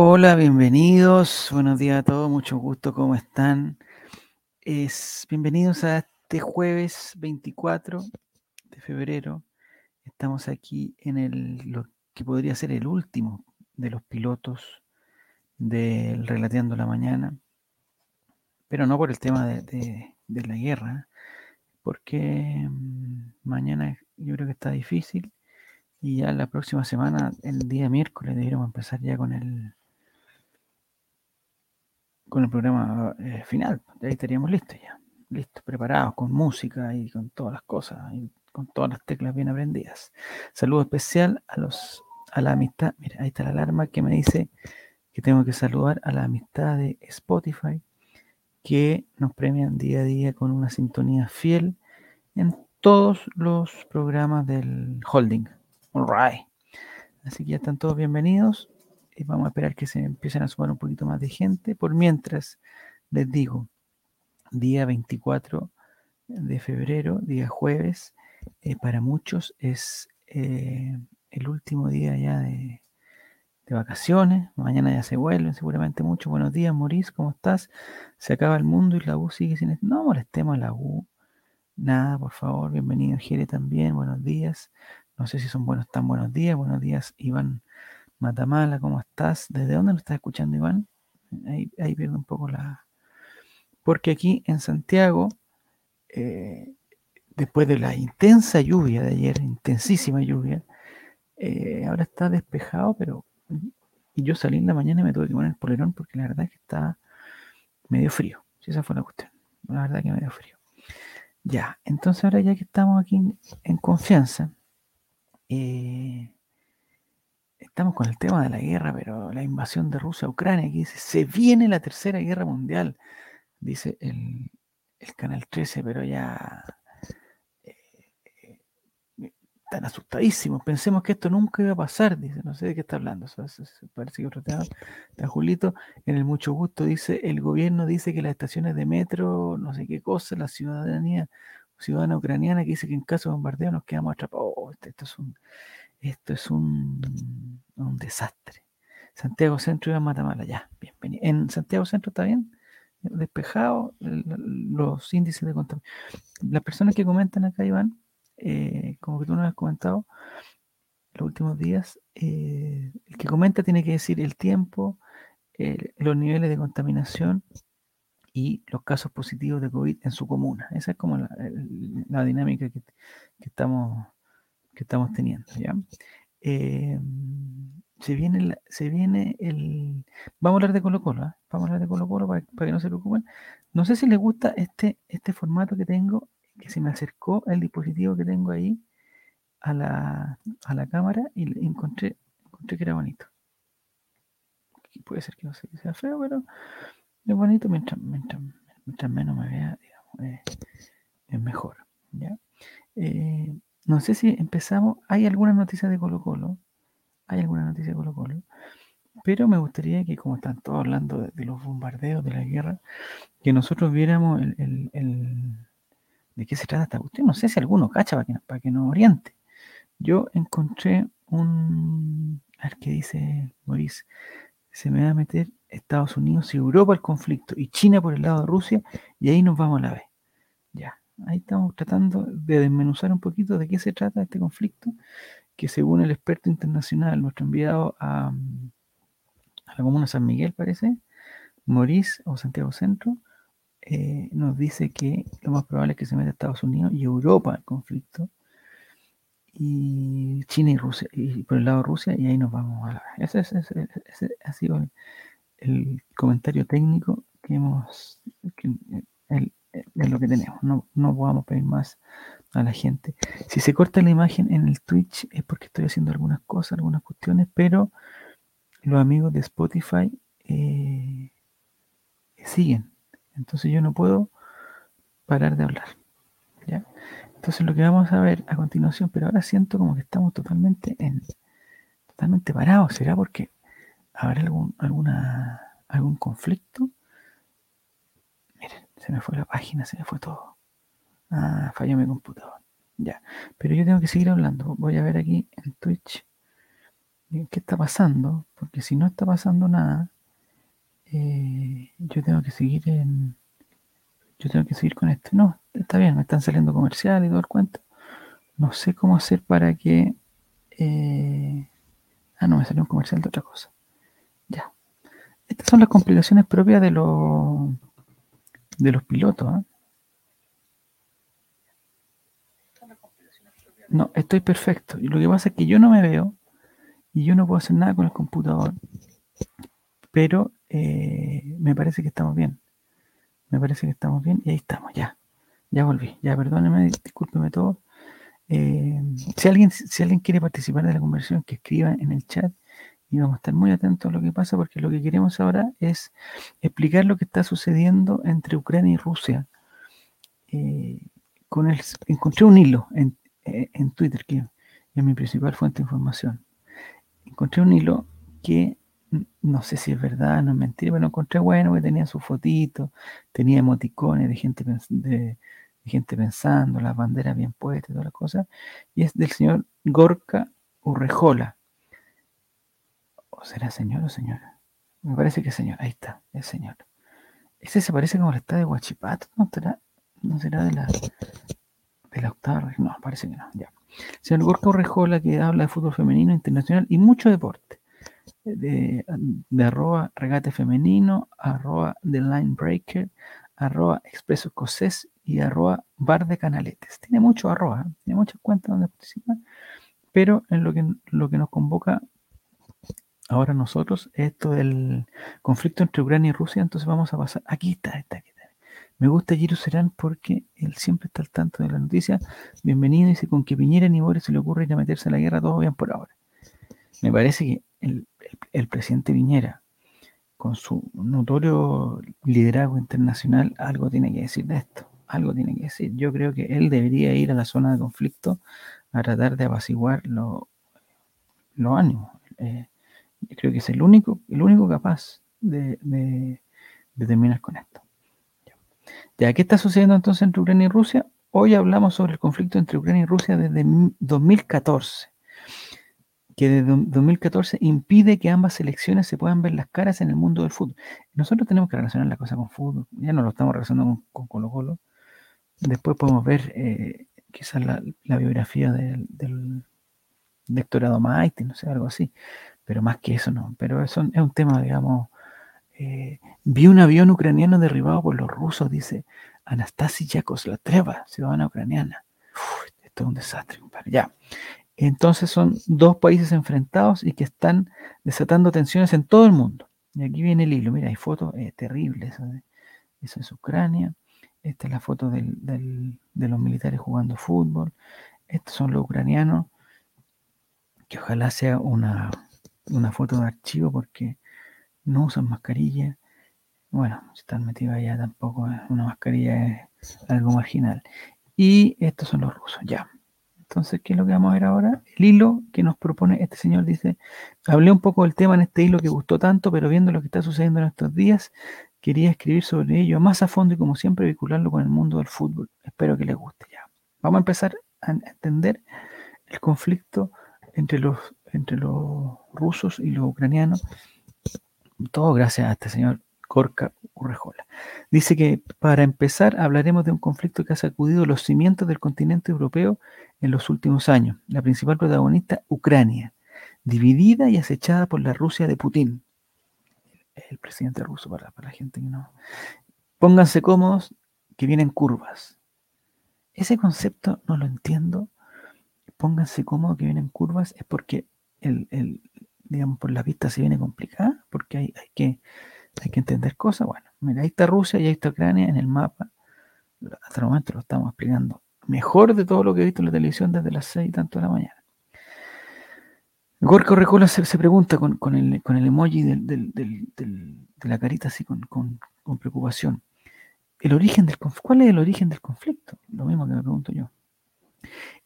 Hola, bienvenidos. Buenos días a todos, mucho gusto, ¿cómo están? Es, bienvenidos a este jueves 24 de febrero. Estamos aquí en el, lo que podría ser el último de los pilotos del Relateando la Mañana, pero no por el tema de, de- la guerra, porque mm, mañana yo creo que está difícil y ya la próxima semana, el día miércoles, deberíamos empezar ya con el con el programa eh, final. Ahí estaríamos listos ya. Listos, preparados, con música y con todas las cosas, y con todas las teclas bien aprendidas. Saludo especial a los a la amistad. Mira, ahí está la alarma que me dice que tengo que saludar a la amistad de Spotify, que nos premian día a día con una sintonía fiel en todos los programas del holding. All right. Así que ya están todos bienvenidos vamos a esperar que se empiecen a sumar un poquito más de gente. Por mientras, les digo, día 24 de febrero, día jueves, eh, para muchos es eh, el último día ya de, de vacaciones. Mañana ya se vuelven seguramente muchos. Buenos días, Maurice, ¿cómo estás? Se acaba el mundo y la U sigue sin... No molestemos a la U. Nada, por favor, bienvenido Jere también, buenos días. No sé si son buenos, tan buenos días. Buenos días, Iván Matamala, ¿cómo estás? ¿Desde dónde nos estás escuchando, Iván? Ahí, pierdo un poco la... Porque aquí en Santiago, eh, después de la intensa lluvia de ayer, intensísima lluvia, eh, ahora está despejado, pero... Y yo salí en la mañana y me tuve que poner el polerón porque la verdad es que está medio frío. Si esa fue la cuestión. La verdad que medio frío. Ya, entonces ahora ya que estamos aquí en, en confianza, eh, estamos con el tema de la guerra, pero la invasión de Rusia a Ucrania, que dice, se viene la tercera guerra mundial, dice el, el Canal 13, pero ya eh, eh, están asustadísimos, pensemos que esto nunca iba a pasar, dice, no sé de qué está hablando, parece que otro tema. Está Julito, en el mucho gusto, dice, el gobierno dice que las estaciones de metro, no sé qué cosa, la ciudadanía, ciudadana ucraniana que dice que en caso de bombardeo nos quedamos atrapados. Oh, esto, esto es un, esto es un, un desastre. Santiago Centro y a Matamala, ya, bienvenido. En Santiago Centro está bien, despejado, los índices de contaminación. Las personas que comentan acá, Iván, eh, como que tú nos has comentado los últimos días, eh, el que comenta tiene que decir el tiempo, los niveles de contaminación y los casos positivos de COVID en su comuna. Esa es como la, la dinámica que, que estamos, que estamos teniendo. ¿ya? Eh, se, viene la- se viene el... Vamos a hablar de Colo Colo, ¿ah? vamos a hablar de Colo Colo para, para que no se preocupen. No sé si les gusta este, este formato que tengo, que se me acercó el dispositivo que tengo ahí a la, a la cámara y encontré, encontré que era bonito. Puede ser que no sé que sea feo, pero es bonito mientras, mientras, mientras menos me vea, digamos, eh, es mejor. ¿ya? Eh, no sé si empezamos. ¿Hay alguna noticia de Colo Colo? ¿Hay alguna noticia de Colo Colo? Pero me gustaría que, como están todos hablando de, los bombardeos, de la guerra, que nosotros viéramos el, el- de qué se trata esta cuestión. No sé si alguno cacha para que, para que nos oriente. Yo encontré un. A ver qué dice Maurice. Se me va a meter Estados Unidos y Europa al conflicto y China por el lado de Rusia y ahí nos vamos a la vez. Ahí estamos tratando de desmenuzar un poquito de qué se trata este conflicto, que según el experto internacional, nuestro enviado a, la comuna San Miguel, parece, Maurice o Santiago Centro, eh, nos dice que lo más probable es que se meta Estados Unidos y Europa al conflicto, y China y Rusia, y por el lado Rusia, y ahí nos vamos a la. Ese, ese- ese- ha sido el, comentario técnico que hemos, eh, es lo que tenemos. No, no podamos pedir más a la gente. Si se corta la imagen en el Twitch es porque estoy haciendo algunas cosas, algunas cuestiones, pero los amigos de Spotify eh, siguen. Entonces yo no puedo parar de hablar. ¿ya? Entonces lo que vamos a ver a continuación, pero ahora siento como que estamos totalmente en totalmente parados. ¿Será porque habrá algún alguna algún conflicto? Se me fue la página, se me fue todo. Ah, falló mi computador. Ya. Pero yo tengo que seguir hablando. Voy a ver aquí en Twitch. qué está pasando, porque si no está pasando nada, eh, yo tengo que seguir en, yo tengo que seguir con esto. No, está bien, me están saliendo comerciales y todo el cuento. No sé cómo hacer para que, eh, ah, no, me salió un comercial de otra cosa. Ya. Estas son las complicaciones propias de los de los pilotos. ¿eh? No, estoy perfecto. Y lo que pasa es que yo no me veo y yo no puedo hacer nada con el computador. Pero eh, me parece que estamos bien. Me parece que estamos bien y ahí estamos, ya. Ya volví. Ya, perdóneme, discúlpeme todo. Eh, si, alguien, si alguien quiere participar de la conversación, que escriba en el chat y vamos a estar muy atentos a lo que pasa porque lo que queremos ahora es explicar lo que está sucediendo entre Ucrania y Rusia. Eh, con el, encontré un hilo en, eh, en Twitter, que es mi principal fuente de información. Encontré un hilo que no sé si es verdad, no es mentira, pero lo encontré bueno, que tenía su fotito, tenía emoticones de gente, de, gente pensando, las banderas bien puestas todas las cosas, y es del señor Gorka Urrejola. ¿O será señor o señora? Me parece que es señor, ahí está, es señor. Ese se parece como el estado de Huachipato, ¿no será, no será de la, de la octava? No, parece que no, ya. Señor Gorka Urrejola que habla de fútbol femenino internacional y mucho deporte de, arroba regate femenino, arroba the line breaker, arroba expreso escocés y arroba bar de canaletes. Tiene mucho arroba, ¿eh? tiene muchas cuentas donde participa, pero en lo que, lo que nos convoca ahora nosotros esto del conflicto entre Ucrania y Rusia, entonces vamos a pasar, aquí está, está. Me gusta Giro Serán porque él siempre está al tanto de la noticia. Bienvenido, dice, con que Piñera ni Boris se le ocurre ir a meterse a la guerra, todo bien por ahora. Me parece que el, el, presidente Viñera, con su notorio liderazgo internacional, algo tiene que decir de esto, algo tiene que decir. Yo creo que él debería ir a la zona de conflicto a tratar de apaciguar los ánimos. Eh, yo creo que es el único, el único capaz de, terminar con esto. Ya, ¿qué está sucediendo entonces entre Ucrania y Rusia? Hoy hablamos sobre el conflicto entre Ucrania y Rusia desde 2014 que desde 2014 impide que ambas selecciones se puedan ver las caras en el mundo del fútbol. Nosotros tenemos que relacionar la cosa con fútbol, ya no lo estamos relacionando con, Colo Colo. Después podemos ver eh, quizás la, biografía del, del de Héctor no sé, algo así. Pero más que eso no. Pero eso es un tema, digamos. Eh, vi un avión ucraniano derribado por los rusos, dice Anastasia Yakoslatreva, ciudadana ucraniana. esto es un desastre, compadre. Ya. Entonces son dos países enfrentados y que están desatando tensiones en todo el mundo. Y aquí viene el hilo. Mira, hay fotos eh, terribles. Eso es Ucrania. Esta es la foto de los militares jugando fútbol. Estos son los ucranianos. Que ojalá sea una, foto de archivo porque no usan mascarilla. Bueno, si están metidos allá tampoco. Una mascarilla es algo marginal. Y estos son los rusos. Ya. Entonces, ¿qué es lo que vamos a ver ahora? El hilo que nos propone este señor dice, hablé un poco del tema en este hilo que gustó tanto, pero viendo lo que está sucediendo en estos días, quería escribir sobre ello más a fondo y como siempre vincularlo con el mundo del fútbol. Espero que les guste ya. Vamos a empezar a entender el conflicto entre los, entre los rusos y los ucranianos. Todo gracias a este señor Corca Urrejola. Dice que para empezar hablaremos de un conflicto que ha sacudido los cimientos del continente europeo en los últimos años. La principal protagonista, Ucrania, dividida y acechada por la Rusia de Putin. El presidente ruso, para, la gente que no. Pónganse cómodos, que vienen curvas. Ese concepto no lo entiendo. Pónganse cómodos, que vienen curvas, es porque el, digamos, por la vista se viene complicada, porque hay, hay, que, hay que entender cosas. Bueno, mira, ahí está Rusia y ahí está Ucrania en el mapa. Hasta el momento lo estamos explicando mejor de todo lo que he visto en la televisión desde las 6 y tanto de la mañana. Gorka Recola se, pregunta con, el, emoji de la carita así con, preocupación. El origen del ¿Cuál es el origen del conflicto? Lo mismo que me pregunto yo.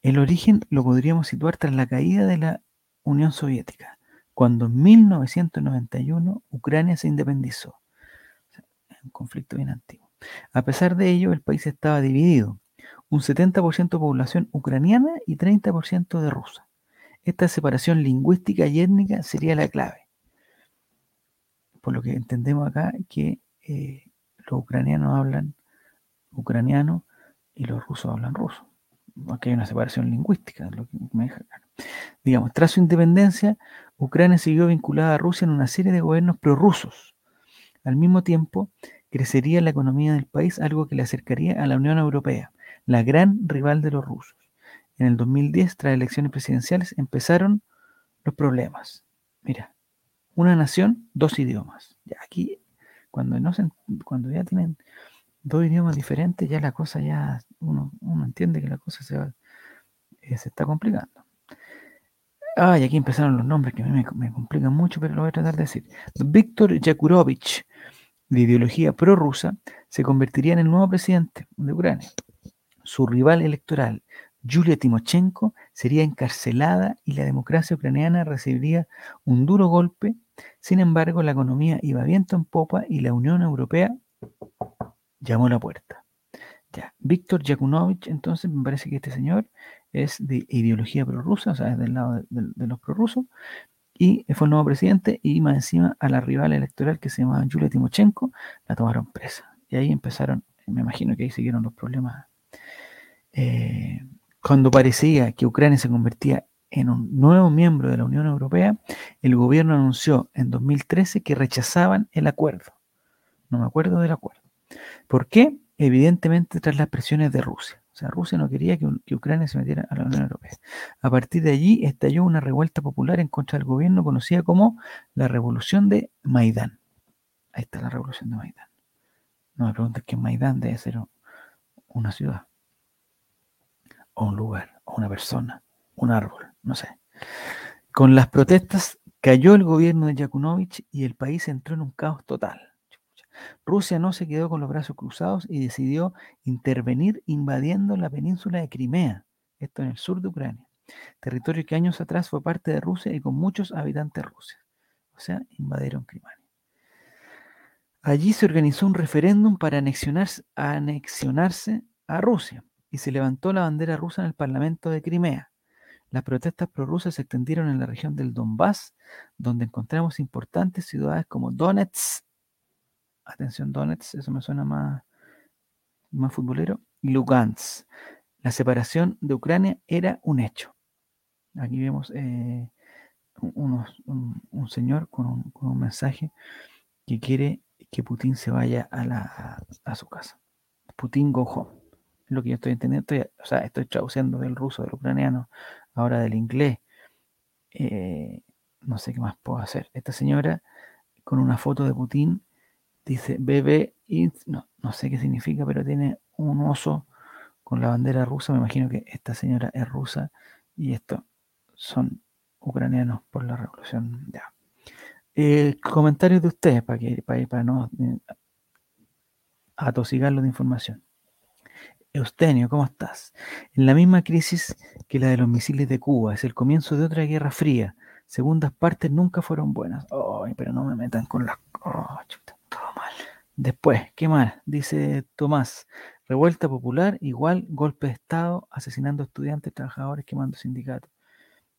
El origen lo podríamos situar tras la caída de la Unión Soviética, cuando en 1991 Ucrania se independizó. un conflicto bien antiguo. A pesar de ello, el país estaba dividido un 70% de población ucraniana y 30% de rusa. Esta separación lingüística y étnica sería la clave. Por lo que entendemos acá que eh, los ucranianos hablan ucraniano y los rusos hablan ruso. Aquí hay una separación lingüística, lo que me deja claro. Digamos, tras su independencia, Ucrania siguió vinculada a Rusia en una serie de gobiernos prorrusos. Al mismo tiempo, crecería la economía del país, algo que le acercaría a la Unión Europea, la gran rival de los rusos. En el 2010, tras elecciones presidenciales, empezaron los problemas. Mira, una nación, dos idiomas. Ya aquí, cuando, no se, cuando ya tienen dos idiomas diferentes, ya la cosa ya, uno, entiende que la cosa se, eh, se está complicando. Ah, y aquí empezaron los nombres que a mí me, complican mucho, pero lo voy a tratar de decir. Víctor Yakurovich, de ideología prorrusa, se convertiría en el nuevo presidente de Ucrania. Su rival electoral, Yulia Timochenko, sería encarcelada y la democracia ucraniana recibiría un duro golpe. Sin embargo, la economía iba viento en popa y la Unión Europea llamó a la puerta. Ya, Víctor Yakunovich, entonces me parece que este señor es de ideología prorrusa, o sea, es del lado de, los prorrusos, y fue el nuevo presidente, y más encima a la rival electoral que se llamaba Yulia Timochenko, la tomaron presa. Y ahí empezaron, me imagino que ahí siguieron los problemas. Eh, cuando parecía que Ucrania se convertía en un nuevo miembro de la Unión Europea, el gobierno anunció en 2013 que rechazaban el acuerdo. No me acuerdo del acuerdo. ¿Por qué? Evidentemente tras las presiones de Rusia. Rusia no quería que, Ucrania se metiera a la Unión Europea. A partir de allí estalló una revuelta popular en contra del gobierno conocida como la Revolución de Maidán. Ahí está la Revolución de Maidán. No me preguntes qué Maidán debe ser una ciudad, o un lugar, o una persona, un árbol, no sé. Con las protestas cayó el gobierno de Yakunovich y el país entró en un caos total. Rusia no se quedó con los brazos cruzados y decidió intervenir invadiendo la península de Crimea, esto en el sur de Ucrania, territorio que años atrás fue parte de Rusia y con muchos habitantes rusos. O sea, invadieron Crimea. Allí se organizó un referéndum para anexionarse, anexionarse a Rusia y se levantó la bandera rusa en el Parlamento de Crimea. Las protestas prorrusas se extendieron en la región del Donbass, donde encontramos importantes ciudades como Donetsk atención Donetsk, eso me suena más, más futbolero, Lugansk. La separación de Ucrania era un hecho. Aquí vemos eh, un, señor con un, mensaje que quiere que Putin se vaya a, la, a su casa. Putin go home. Es lo que yo estoy entendiendo. o sea, estoy traduciendo del ruso, del ucraniano, ahora del inglés. Eh, no sé qué más puedo hacer. Esta señora con una foto de Putin dice bebé, no, no sé qué significa, pero tiene un oso con la bandera rusa. Me imagino que esta señora es rusa y estos son ucranianos por la revolución. Ya. Eh, comentarios de ustedes para, que, para, no eh, de información. Eustenio, ¿cómo estás? En la misma crisis que la de los misiles de Cuba, es el comienzo de otra guerra fría. Segundas partes nunca fueron buenas. Ay, pero no me metan con las... Oh, Después, ¿qué más? Dice Tomás, revuelta popular, igual golpe de Estado, asesinando estudiantes, trabajadores, quemando sindicatos.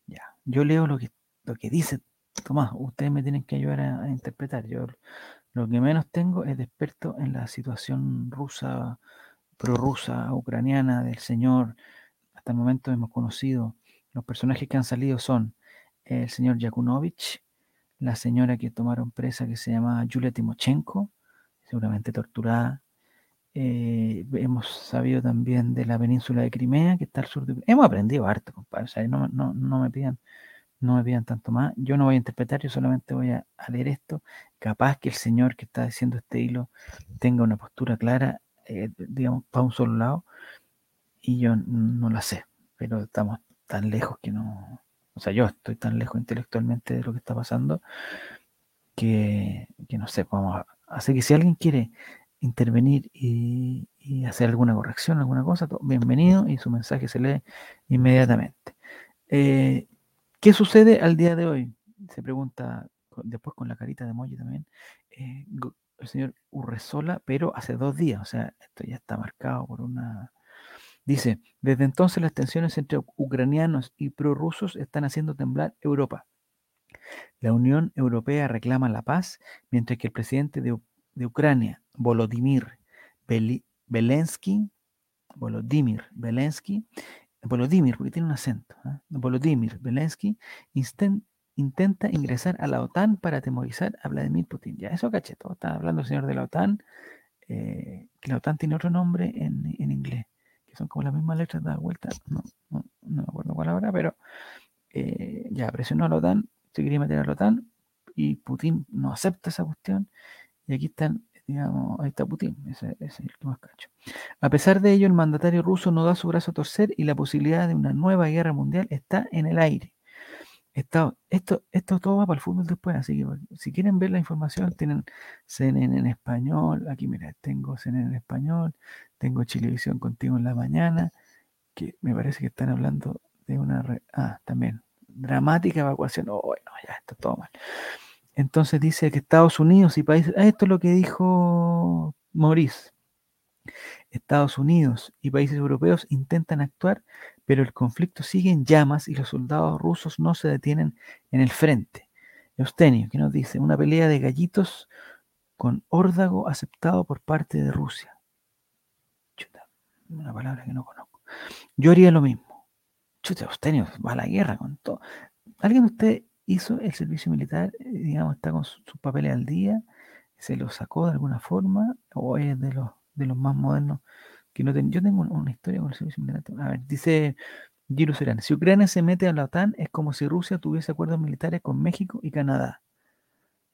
Ya, yo leo lo que, lo que dice Tomás, ustedes me tienen que ayudar a, interpretar. Yo lo que menos tengo es de experto en la situación rusa, prorrusa, ucraniana del señor. Hasta el momento hemos conocido, los personajes que han salido son el señor Yakunovich, la señora que tomaron presa que se llama Yulia Timochenko, seguramente torturada. Eh, hemos sabido también de la península de Crimea, que está al sur de Hemos aprendido harto, compadre. O sea, no, me pidan, no me pidan tanto más. Yo no voy a interpretar, yo solamente voy a, leer esto. Capaz que el señor que está diciendo este hilo tenga una postura clara, eh, digamos, para un solo lado, y yo no la sé, pero estamos tan lejos que no. O sea, yo estoy tan lejos intelectualmente de lo que está pasando que, que no sé, vamos a, Así que si alguien quiere intervenir y, hacer alguna corrección, alguna cosa, bienvenido y su mensaje se lee inmediatamente. Eh, ¿Qué sucede al día de hoy? Se pregunta después con la carita de emoji también. Eh, el señor Urresola, pero hace dos días, o sea, esto ya está marcado por una Dice, desde entonces las tensiones entre ucranianos y prorrusos están haciendo temblar Europa. La Unión Europea reclama la paz, mientras que el presidente de, Ucrania, Volodymyr Zelensky, Volodymyr Zelensky, Volodymyr, porque tiene un acento, ¿eh? Volodymyr Zelensky intenta ingresar a la OTAN para atemorizar a Vladimir Putin. Ya, eso caché, todo está hablando el señor de la OTAN, eh, que la OTAN tiene otro nombre en, inglés, que son como las mismas letras dadas vuelta, no, me acuerdo cuál ahora, pero eh, ya presionó a la OTAN, se quería meter a la OTAN y Putin no acepta esa cuestión y aquí están, digamos, ahí está Putin, ese, es el más cacho. A pesar de ello, el mandatario ruso no da su brazo a torcer y la posibilidad de una nueva guerra mundial está en el aire. Esto, esto, esto todo va para el fútbol después, así que si quieren ver la información, tienen CNN en español, aquí mira, tengo CNN en español, tengo Chilevisión contigo en la mañana, que me parece que están hablando de una... ah, también, dramática evacuación. Oh, bueno, ya, está todo mal. Entonces dice que Estados Unidos y países... Ah, esto es lo que dijo Maurice. Estados Unidos y países europeos intentan actuar, pero el conflicto sigue en llamas y los soldados rusos no se detienen en el frente. Eustenio, que nos dice, una pelea de gallitos con órdago aceptado por parte de Rusia. Una palabra que no conozco. Yo haría lo mismo. Chuta, Eustenio va a la guerra con todo. ¿Alguien de usted hizo el servicio militar, eh, digamos, está con sus papeles al día? ¿Se lo sacó de alguna forma? ¿O es de los de los más modernos que no Yo tengo una historia con el servicio militar. A ver, dice Giro Serán, si Ucrania se mete a la OTAN es como si Rusia tuviese acuerdos militares con México y Canadá.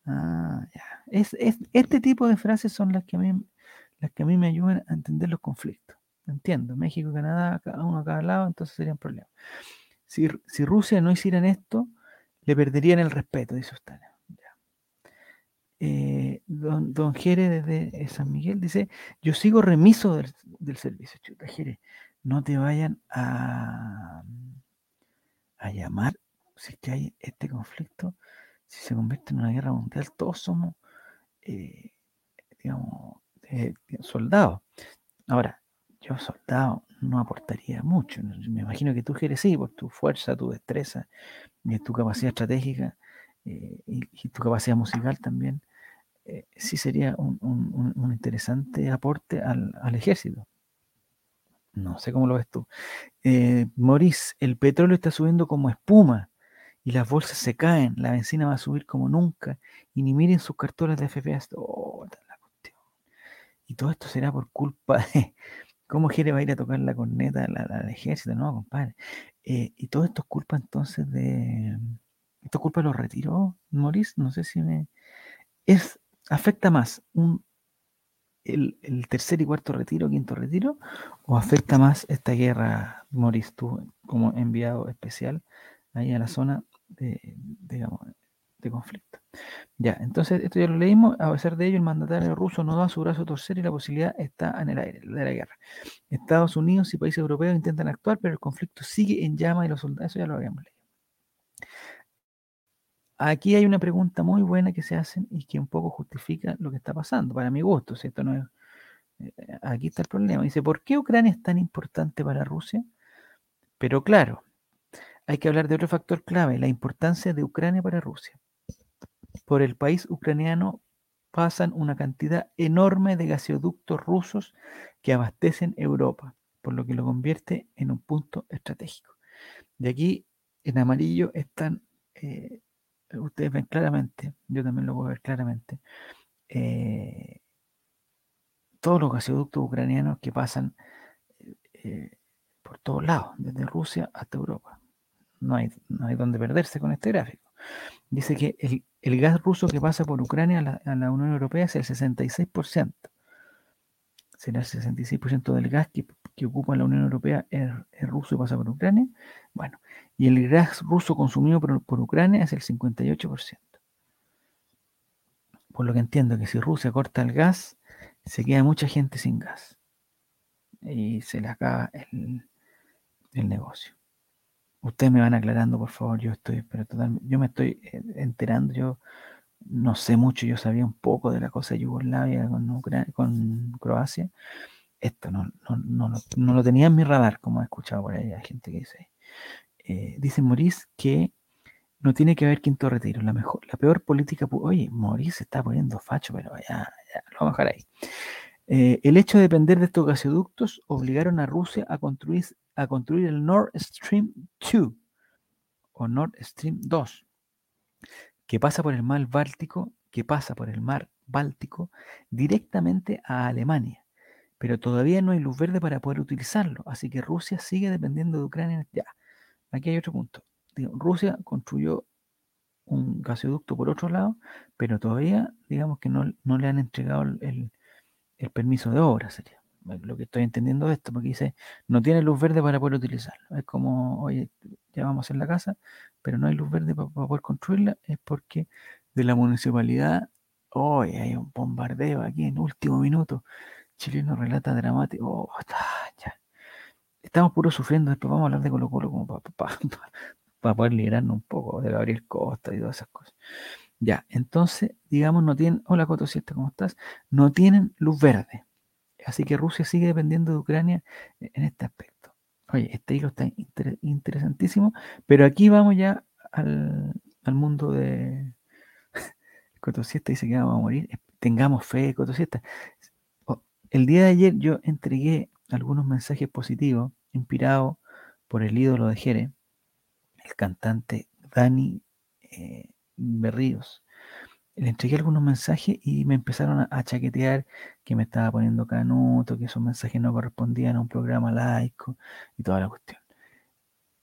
Ah, ya. Es, este tipo de frases son las que, a mí, las que a mí me ayudan a entender los conflictos. Entiendo, México Canadá, uno a cada lado, entonces serían problemas. Si, si Rusia no hicieran esto, le perderían el respeto, dice usted. Eh, don, don Jere desde San Miguel dice, yo sigo remiso del, servicio. Chuta, Jere, no te vayan a, a llamar si es que hay este conflicto, si se convierte en una guerra mundial, todos somos, eh, digamos, eh, soldados. Ahora, yo soldado no aportaría mucho. Me imagino que tú, Jere, sí, por tu fuerza, tu destreza, y tu capacidad estratégica y, tu capacidad musical también. Eh, sí sería un, interesante aporte al, ejército. No sé cómo lo ves tú. Eh, Maurice, el petróleo está subiendo como espuma y las bolsas se caen, la benzina va a subir como nunca y ni miren sus cartones de FPS. Oh, la cuestión. Y todo esto será por culpa de cómo Jere va a ir a tocar la corneta al ejército, no, compadre. Eh, y todo esto es culpa entonces de... ¿Esto es culpa de los retiros, Maurice? No sé si me... Es ¿Afecta más un, el, tercer y cuarto retiro, quinto retiro, o afecta más esta guerra, Moris, tú como enviado especial ahí a la zona de, de conflicto? Ya, entonces esto ya lo leímos. A pesar de ello, el mandatario ruso no da su brazo a torcer y la posibilidad está en el aire de la guerra. Estados Unidos y países europeos intentan actuar, pero el conflicto sigue en llama y los soldados, eso ya lo habíamos leído. Aquí hay una pregunta muy buena que se hacen y que un poco justifica lo que está pasando, para mi gusto, ¿cierto? No eh, aquí está el problema. Dice, ¿por qué Ucrania es tan importante para Rusia? Pero claro, hay que hablar de otro factor clave, la importancia de Ucrania para Rusia. Por el país ucraniano pasan una cantidad enorme de gasoductos rusos que abastecen Europa, por lo que lo convierte en un punto estratégico. De aquí, en amarillo, están eh, ustedes ven claramente, yo también lo puedo ver claramente, eh, todos los gasoductos ucranianos que pasan eh, por todos lados, desde Rusia hasta Europa. No hay, no hay donde perderse con este gráfico. Dice que el, gas ruso que pasa por Ucrania a la, Unión Europea es el 66%. Será el 66% del gas que, ocupa la Unión Europea es, es ruso y pasa por Ucrania. Bueno, y el gas ruso consumido por, Ucrania es el 58%. Por lo que entiendo que si Rusia corta el gas, se queda mucha gente sin gas. Y se le acaba el, negocio. Ustedes me van aclarando, por favor. Yo estoy, pero totalmente, yo me estoy eh, enterando. Yo no sé mucho. Yo sabía un poco de la cosa de Yugoslavia con, Croacia, esto no, no, lo tenía en mi radar, como he escuchado por ahí, hay gente que dice. Eh, dice Maurice que no tiene que haber quinto retiro. La, mejor, la peor política. Oye, Maurice se está poniendo facho, pero ya, lo vamos a dejar ahí. Eh, el hecho de depender de estos gasoductos obligaron a Rusia a construir, a construir el Nord Stream 2 o Nord Stream 2, que pasa por el mar Báltico, que pasa por el mar Báltico directamente a Alemania pero todavía no hay luz verde para poder utilizarlo. Así que Rusia sigue dependiendo de Ucrania. Ya, aquí hay otro punto. Rusia construyó un gasoducto por otro lado, pero todavía, digamos que no, le han entregado el, permiso de obra, sería lo que estoy entendiendo de esto, porque dice, no tiene luz verde para poder utilizarlo. Es como, oye, ya vamos en la casa, pero no hay luz verde para, poder construirla, es porque de la municipalidad, hoy hay un bombardeo aquí en último minuto Chileno relata dramático. Oh, ya. Estamos puros sufriendo. Después vamos a hablar de Colo Colo como para poder liberarnos un poco de Gabriel Costa y todas esas cosas. Ya, entonces, digamos, no tienen. Hola Coto 7, ¿cómo estás? No tienen luz verde. Así que Rusia sigue dependiendo de Ucrania en este aspecto. Oye, este hilo está interesantísimo, pero aquí vamos ya al, mundo de. Coto 7 dice que vamos a morir. Tengamos fe, Coto 7. El día de ayer yo entregué algunos mensajes positivos inspirados por el ídolo de Jere, el cantante Dani eh, Berríos. Le entregué algunos mensajes y me empezaron a, chaquetear que me estaba poniendo canuto, que esos mensajes no correspondían a un programa laico y toda la cuestión.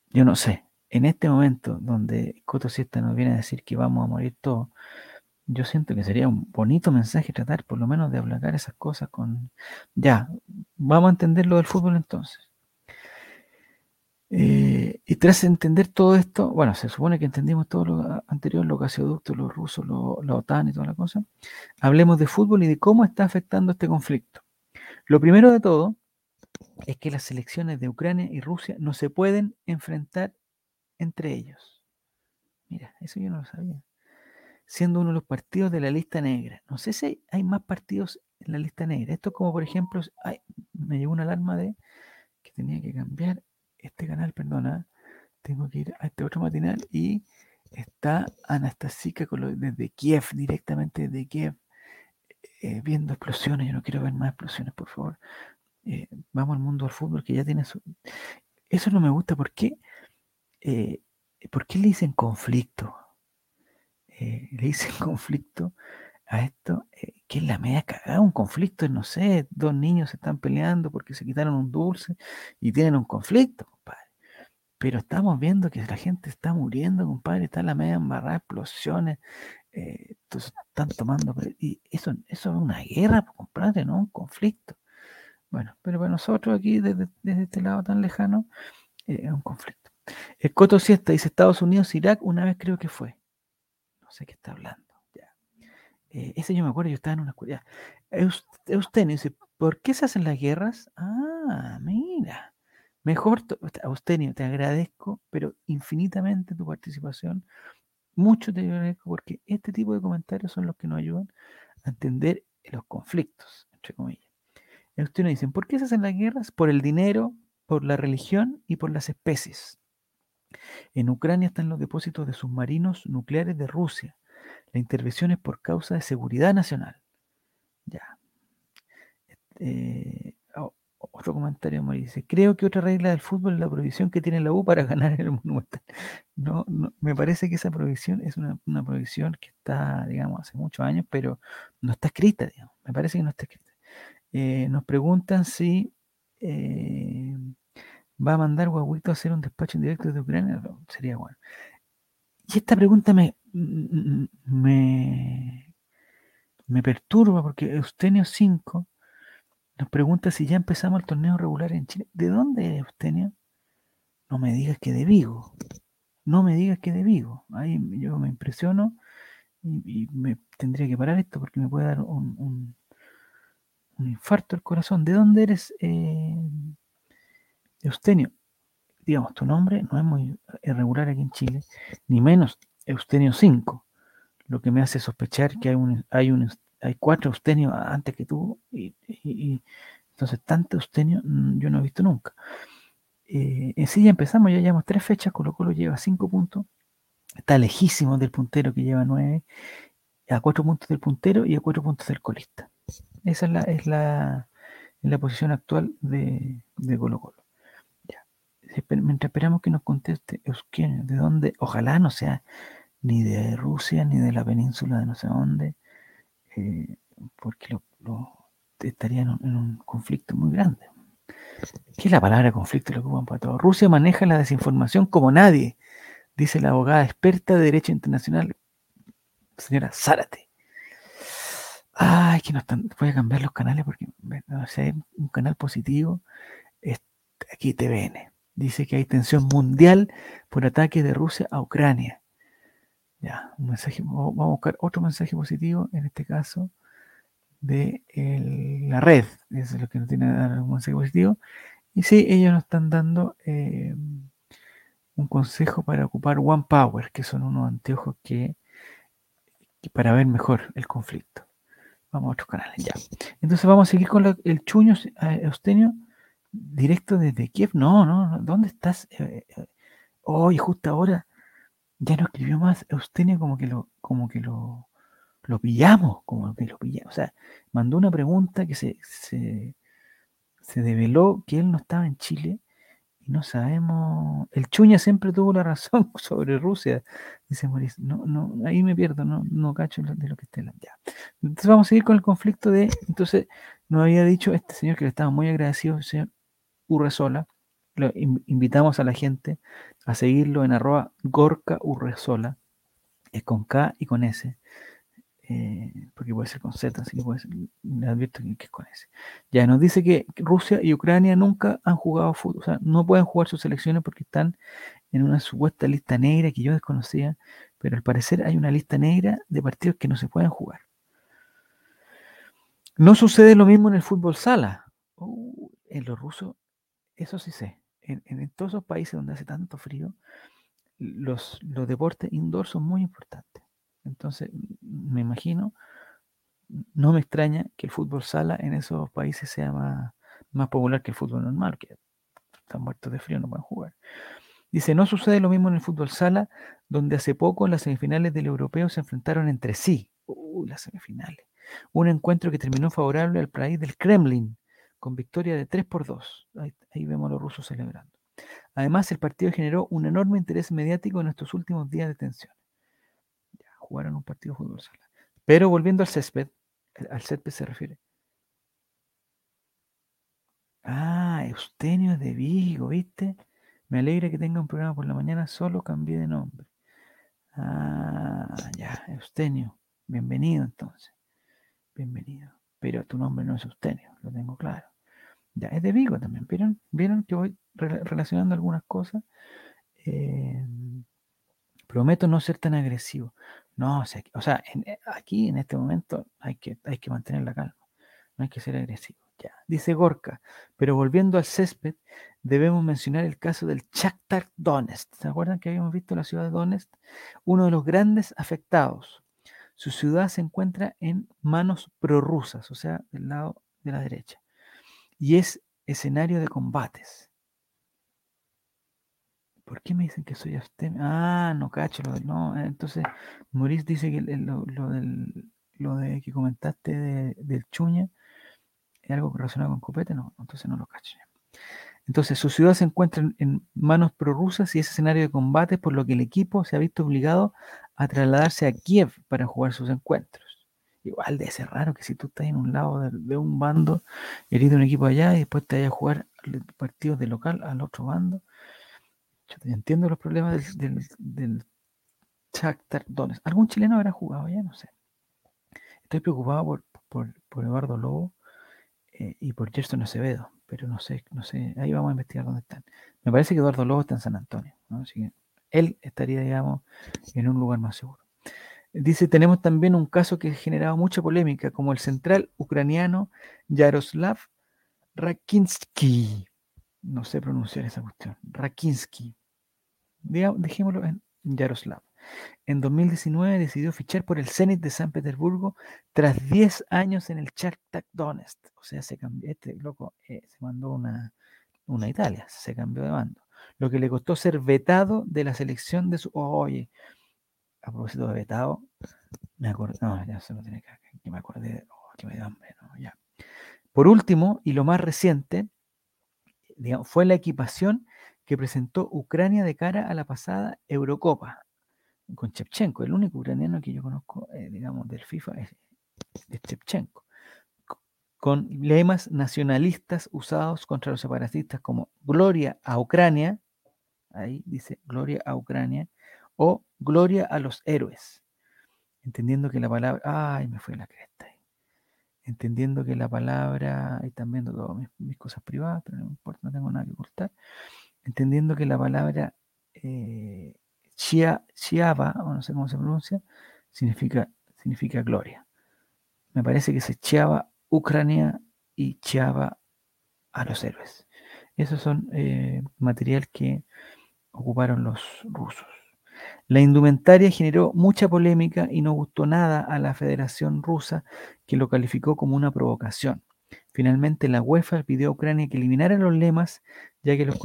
Yo no sé, en este momento donde Coto Siesta nos viene a decir que vamos a morir todos, yo siento que sería un bonito mensaje tratar por lo menos de aplacar esas cosas con... Ya, vamos a entender lo del fútbol entonces. Eh, y tras entender todo esto, bueno, se supone que entendimos todo lo anterior, los gasoductos, los rusos, la OTAN y toda la cosa. Hablemos de fútbol y de cómo está afectando este conflicto. Lo primero de todo es que las selecciones de Ucrania y Rusia no se pueden enfrentar entre ellos. Mira, eso yo no lo sabía siendo uno de los partidos de la lista negra. No sé si hay más partidos en la lista negra. Esto como por ejemplo, me llegó una alarma de que tenía que cambiar este canal, perdona, tengo que ir a este otro matinal y está Anastasica desde Kiev, directamente desde Kiev, eh, viendo explosiones. Yo no quiero ver más explosiones, por favor. Eh, vamos al mundo del fútbol que ya tiene su... Eso no me gusta. ¿Por qué? Eh, ¿Por qué le dicen conflicto? Le hice conflicto a esto, eh, que es la media cagada, un conflicto, no sé, dos niños se están peleando porque se quitaron un dulce y tienen un conflicto, compadre. Pero estamos viendo que la gente está muriendo, compadre, está la media embarrada, explosiones, eh, están tomando, y eso, eso es una guerra, compadre, no un conflicto. Bueno, pero para nosotros aquí, desde, este lado tan lejano, es un conflicto. El Coto Siesta dice Estados Unidos, Irak, una vez creo que fue no sé qué está hablando. Eh, ese yo me acuerdo, yo estaba en una escuela. Eustenio dice, ¿por qué se hacen las guerras? Ah, mira. Mejor, Eustenio, te agradezco, pero infinitamente tu participación. Mucho te agradezco porque este tipo de comentarios son los que nos ayudan a entender los conflictos, entre comillas. Eustenio dice, ¿por qué se hacen las guerras? Por el dinero, por la religión y por las especies. En Ucrania están los depósitos de submarinos nucleares de Rusia. La intervención es por causa de seguridad nacional. Ya. Este, otro comentario me dice, creo que otra regla del fútbol es la prohibición que tiene la U para ganar el Monumental. No, me parece que esa prohibición es una, prohibición que está, digamos, hace muchos años, pero no está escrita, digamos. Me parece que no está escrita. Eh, nos preguntan si eh, va a mandar Guaguito a hacer un despacho en directo de Ucrania, sería bueno. Y esta pregunta me, me, me perturba porque Eustenio 5 nos pregunta si ya empezamos el torneo regular en Chile. ¿De dónde es Eustenio? No me digas que de Vigo. No me digas que de Vigo. Ahí yo me impresiono y, me tendría que parar esto porque me puede dar un, un, infarto al corazón. ¿De dónde eres? Eh, Eustenio, digamos, tu nombre no es muy irregular aquí en Chile, ni menos Eustenio 5, lo que me hace sospechar que hay, un, hay, un, hay cuatro Eustenios antes que tú y, Entonces, tanto Eustenio mm, yo no he visto nunca. Eh, en sí ya empezamos, ya llevamos tres fechas, Colo Colo lleva cinco puntos, está lejísimo del puntero que lleva nueve, a cuatro puntos del puntero y a cuatro puntos del colista. Esa es la, es la, la posición actual de, de Colo Colo. Ya. Mientras esperamos que nos conteste de dónde, ojalá no sea ni de Rusia, ni de la península de no sé dónde, eh, porque lo, lo estaría en un, conflicto muy grande. ¿Qué es la palabra conflicto? Lo ocupan para todo. Rusia maneja la desinformación como nadie, dice la abogada experta de Derecho Internacional, señora Zárate. Ay, que no están. Voy a cambiar los canales porque no sé, un canal positivo. aquí TVN. Dice que hay tensión mundial por ataque de Rusia a Ucrania. Ya, un mensaje. Vamos a buscar otro mensaje positivo, en este caso, de la red. Eso es lo que nos tiene que dar un mensaje positivo. Y sí, ellos nos están dando eh, un consejo para ocupar One Power, que son unos anteojos que, para ver mejor el conflicto. Vamos a otros canales, ya. Entonces vamos a seguir con el chuño eh, Eustenio, directo desde Kiev. No, no, ¿dónde estás? Hoy, eh, justo ahora, ya no escribió más Eustenio como que lo, como que lo, lo pillamos, como que lo pillamos. O sea, mandó una pregunta que se, se, se develó que él no estaba en Chile y no sabemos. El Chuña siempre tuvo la razón sobre Rusia, dice Mauricio. No, no, ahí me pierdo, no, no cacho de lo que esté ya. Entonces vamos a seguir con el conflicto de. Entonces, nos había dicho este señor que le estaba muy agradecido, el señor Urresola. Lo invitamos a la gente a seguirlo en arroba Gorka Urresola, es con K y con S. Eh, porque puede ser con Z, así que puede ser, le advierto que es con S. Ya nos dice que Rusia y Ucrania nunca han jugado fútbol, o sea, no pueden jugar sus selecciones porque están en una supuesta lista negra que yo desconocía, pero al parecer hay una lista negra de partidos que no se pueden jugar. No sucede lo mismo en el fútbol sala. Uh, en los rusos, eso sí sé. En, en, todos esos países donde hace tanto frío, los, deportes indoor son muy importantes. Entonces, me imagino, no me extraña que el fútbol sala en esos países sea más, popular que el fútbol normal, que están muertos de frío, no pueden jugar. Dice, no sucede lo mismo en el fútbol sala, donde hace poco en las semifinales del europeo se enfrentaron entre sí. Uy, las semifinales. Un encuentro que terminó favorable al país del Kremlin, con victoria de 3 por 2. Ahí, vemos a los rusos celebrando. Además, el partido generó un enorme interés mediático en estos últimos días de tensión jugaron un partido de fútbol sala. Pero volviendo al césped, al césped se refiere. Ah, Eustenio de Vigo, ¿viste? Me alegra que tenga un programa por la mañana, solo cambié de nombre. Ah, ya, Eustenio. Bienvenido entonces. Bienvenido. Pero tu nombre no es Eustenio, lo tengo claro. Ya, es de Vigo también. ¿Vieron, ¿Vieron que voy relacionando algunas cosas? Eh, prometo no ser tan agresivo. No, o sea, eh, aquí en este momento hay que, hay que mantener la calma, no hay que ser agresivo. Ya. Dice Gorka, pero volviendo al césped, debemos mencionar el caso del Shakhtar Donetsk. ¿Se acuerdan que habíamos visto la ciudad de Donetsk? Uno de los grandes afectados. Su ciudad se encuentra en manos prorrusas, o sea, del lado de la derecha, y es escenario de combates. ¿Por qué me dicen que soy abstemio? Ah, no cacho. Lo no, eh, entonces, Maurice dice que lo, del, lo de que comentaste del Chuña es algo relacionado con Copete. No, entonces no lo cacho. Entonces, su ciudad se encuentra en, manos prorrusas y es escenario de combate, por lo que el equipo se ha visto obligado a trasladarse a Kiev para jugar sus encuentros. Igual de ser raro que si tú estás en un lado de, un bando, herido un equipo allá y después te vayas a jugar partidos de local al otro bando. Yo entiendo los problemas del, del, Donetsk. ¿Algún chileno habrá jugado ya? No sé. Estoy preocupado por, por, Eduardo Lobo eh, y por Gerson Acevedo, pero no sé, no sé. Ahí vamos a investigar dónde están. Me parece que Eduardo Lobo está en San Antonio, Así que él estaría, digamos, en un lugar más seguro. Dice, tenemos también un caso que ha generado mucha polémica, como el central ucraniano Yaroslav Rakinsky. No sé pronunciar esa cuestión. Rakinsky dejémoslo en Yaroslav. En 2019 decidió fichar por el Zenit de San Petersburgo tras 10 años en el Shakhtar Donetsk. O sea, se cambió, este loco eh, se mandó una, una Italia, se cambió de bando. Lo que le costó ser vetado de la selección de su... oye, a propósito de vetado, me acordé, no, ya se lo tiene que, que me acordé, oh, que me no, ya. Por último, y lo más reciente, fue la equipación que presentó Ucrania de cara a la pasada Eurocopa con Chepchenko. El único ucraniano que yo conozco, eh, digamos, del FIFA es, es Chepchenko. Con lemas nacionalistas usados contra los separatistas como Gloria a Ucrania, ahí dice Gloria a Ucrania, o Gloria a los héroes. Entendiendo que la palabra, ay, me fue la cresta. Entendiendo que la palabra, ahí están viendo todas mis, cosas privadas, pero no importa, no tengo nada que ocultar entendiendo que la palabra eh, Chiaba, o no sé cómo se pronuncia, significa, significa gloria. Me parece que se Chiaba Ucrania y Chiaba a los héroes. Esos son eh, material que ocuparon los rusos. La indumentaria generó mucha polémica y no gustó nada a la Federación Rusa, que lo calificó como una provocación. Finalmente, la UEFA pidió a Ucrania que eliminara los lemas, ya que los,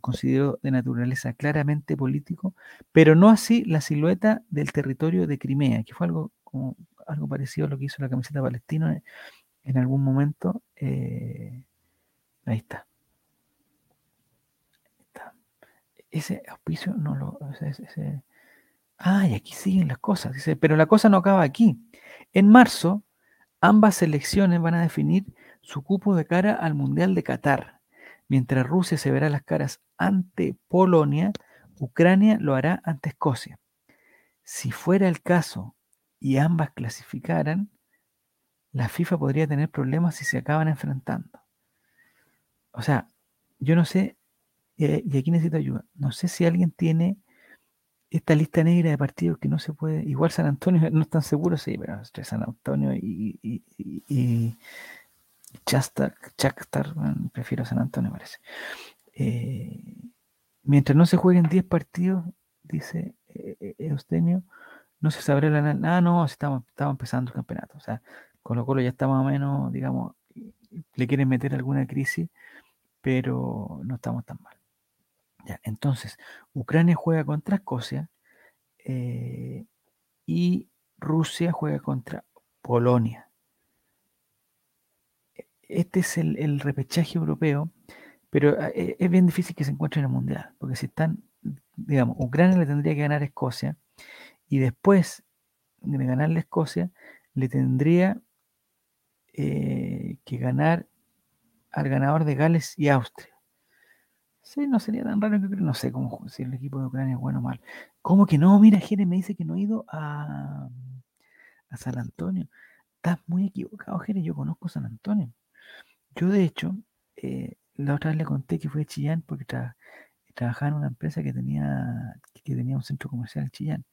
consideró de naturaleza claramente político, pero no así la silueta del territorio de Crimea, que fue algo, como, algo parecido a lo que hizo la camiseta palestina en algún momento. Eh, ahí está. Ese auspicio no lo. Ese, ah, y aquí siguen las cosas. Dice, pero la cosa no acaba aquí. En marzo, ambas selecciones van a definir su cupo de cara al Mundial de Qatar. Mientras Rusia se verá las caras ante Polonia, Ucrania lo hará ante Escocia. Si fuera el caso y ambas clasificaran, la FIFA podría tener problemas si se acaban enfrentando. O sea, yo no sé, y aquí necesito ayuda, no sé si alguien tiene esta lista negra de partidos que no se puede, igual San Antonio no están seguros, sí, pero entre San Antonio y, y, Chastar, prefiero San Antonio, parece. Eh, mientras no se jueguen 10 partidos, dice eh, Eustenio, no se sabrá la. Ah, no, estamos, estamos empezando el campeonato. O sea, con lo cual ya está más menos, digamos, le quieren meter alguna crisis, pero no estamos tan mal. Entonces, Ucrania juega contra Escocia eh, y Rusia juega contra Polonia este es el, repechaje europeo, pero ah, e, es bien difícil que se encuentre en el Mundial, porque si están, digamos, Ucrania le tendría que ganar a Escocia y después de ganarle a Escocia, le tendría eh, que ganar al ganador de Gales y Austria. Sí, no sería tan raro que no sé cómo si el equipo de Ucrania es bueno o mal. ¿Cómo que no? Mira, Jerez me dice que no ha ido a, San Antonio. Estás muy equivocado, Jerez, yo conozco San Antonio. Yo, de hecho, eh, la otra vez le conté que fui a Chillán porque trabajaba en una empresa que tenía, que tenía un centro comercial en Chillán.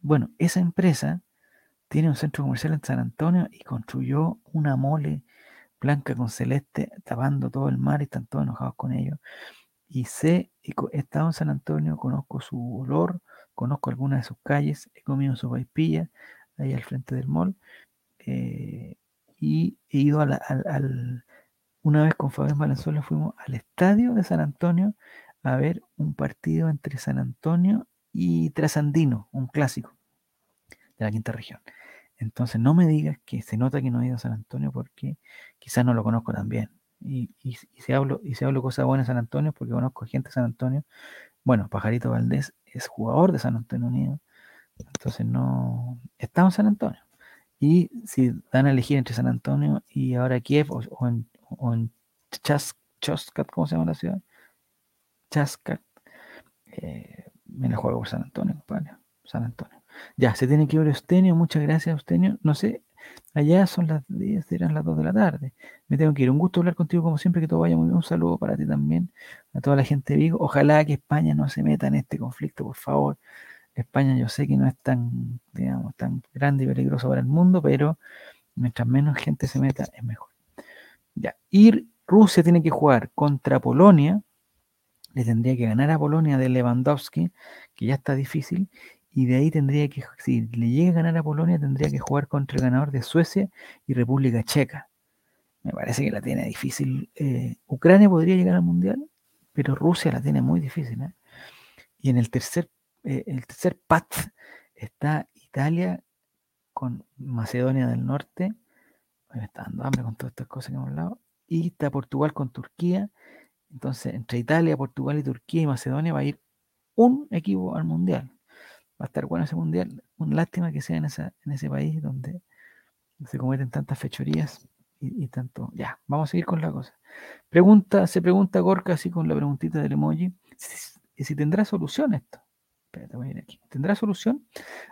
Bueno, esa empresa tiene un centro comercial en San Antonio y construyó una mole blanca con celeste tapando todo el mar y están todos enojados con ellos. Y sé, he estado en San Antonio, conozco su olor, conozco algunas de sus calles, he comido su vaipilla ahí al frente del mall. Eh, y he ido al, una vez con Fabián Valenzuela fuimos al estadio de San Antonio a ver un partido entre San Antonio y Trasandino, un clásico de la quinta región. Entonces no me digas que se nota que no he ido a San Antonio porque quizás no lo conozco tan bien. Y, y, si hablo, y si hablo cosas buenas de San Antonio porque conozco gente de San Antonio. Bueno, Pajarito Valdés es jugador de San Antonio Unido. Entonces no... Estamos en San Antonio. Y si dan a elegir entre San Antonio y ahora Kiev o, en, o ¿cómo se llama la ciudad? Chaskat. Eh, me la juego por San Antonio, compadre. San Antonio. Ya, se tiene que ir Eustenio. Muchas gracias, Eustenio. No sé, allá son las 10, serán las 2 de la tarde. Me tengo que ir. Un gusto hablar contigo como siempre, que todo vaya muy bien. Un saludo para ti también, a toda la gente de Vigo. Ojalá que España no se meta en este conflicto, por favor. España yo sé que no es tan, digamos, tan grande y peligroso para el mundo, pero mientras menos gente se meta es mejor. Ya, y Rusia tiene que jugar contra Polonia, le tendría que ganar a Polonia de Lewandowski, que ya está difícil, y de ahí tendría que, si le llega a ganar a Polonia, tendría que jugar contra el ganador de Suecia y República Checa. Me parece que la tiene difícil. Eh, Ucrania podría llegar al Mundial, pero Rusia la tiene muy difícil. ¿eh? Y en el tercer, eh, el tercer pat está Italia con Macedonia del Norte. Me está dando hambre con todas estas cosas que hemos hablado. Y está Portugal con Turquía. Entonces, entre Italia, Portugal y Turquía y Macedonia va a ir un equipo al Mundial. Va a estar bueno ese Mundial. Una lástima que sea en, ese país donde se cometen tantas fechorías y, tanto. Ya, vamos a seguir con la cosa. Pregunta, se pregunta Gorka así con la preguntita del emoji. Si, si tendrá solución esto. Espérate, voy a ir aquí. ¿Tendrá solución?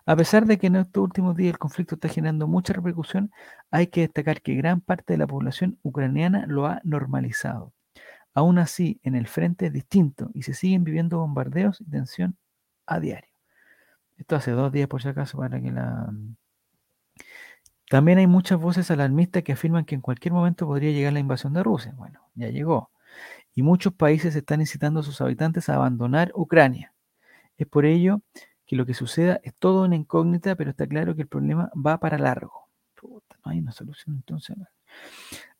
A pesar de que en estos últimos días el conflicto está generando mucha repercusión, hay que destacar que gran parte de la población ucraniana lo ha normalizado. Aún así, en el frente es distinto y se siguen viviendo bombardeos y tensión a diario. Esto hace dos días por si acaso para que la... También hay muchas voces alarmistas que afirman que en cualquier momento podría llegar la invasión de Rusia. Bueno, ya llegó. Y muchos países están incitando a sus habitantes a abandonar Ucrania. Es por ello que lo que suceda es todo una incógnita, pero está claro que el problema va para largo. Puta, no hay una solución entonces.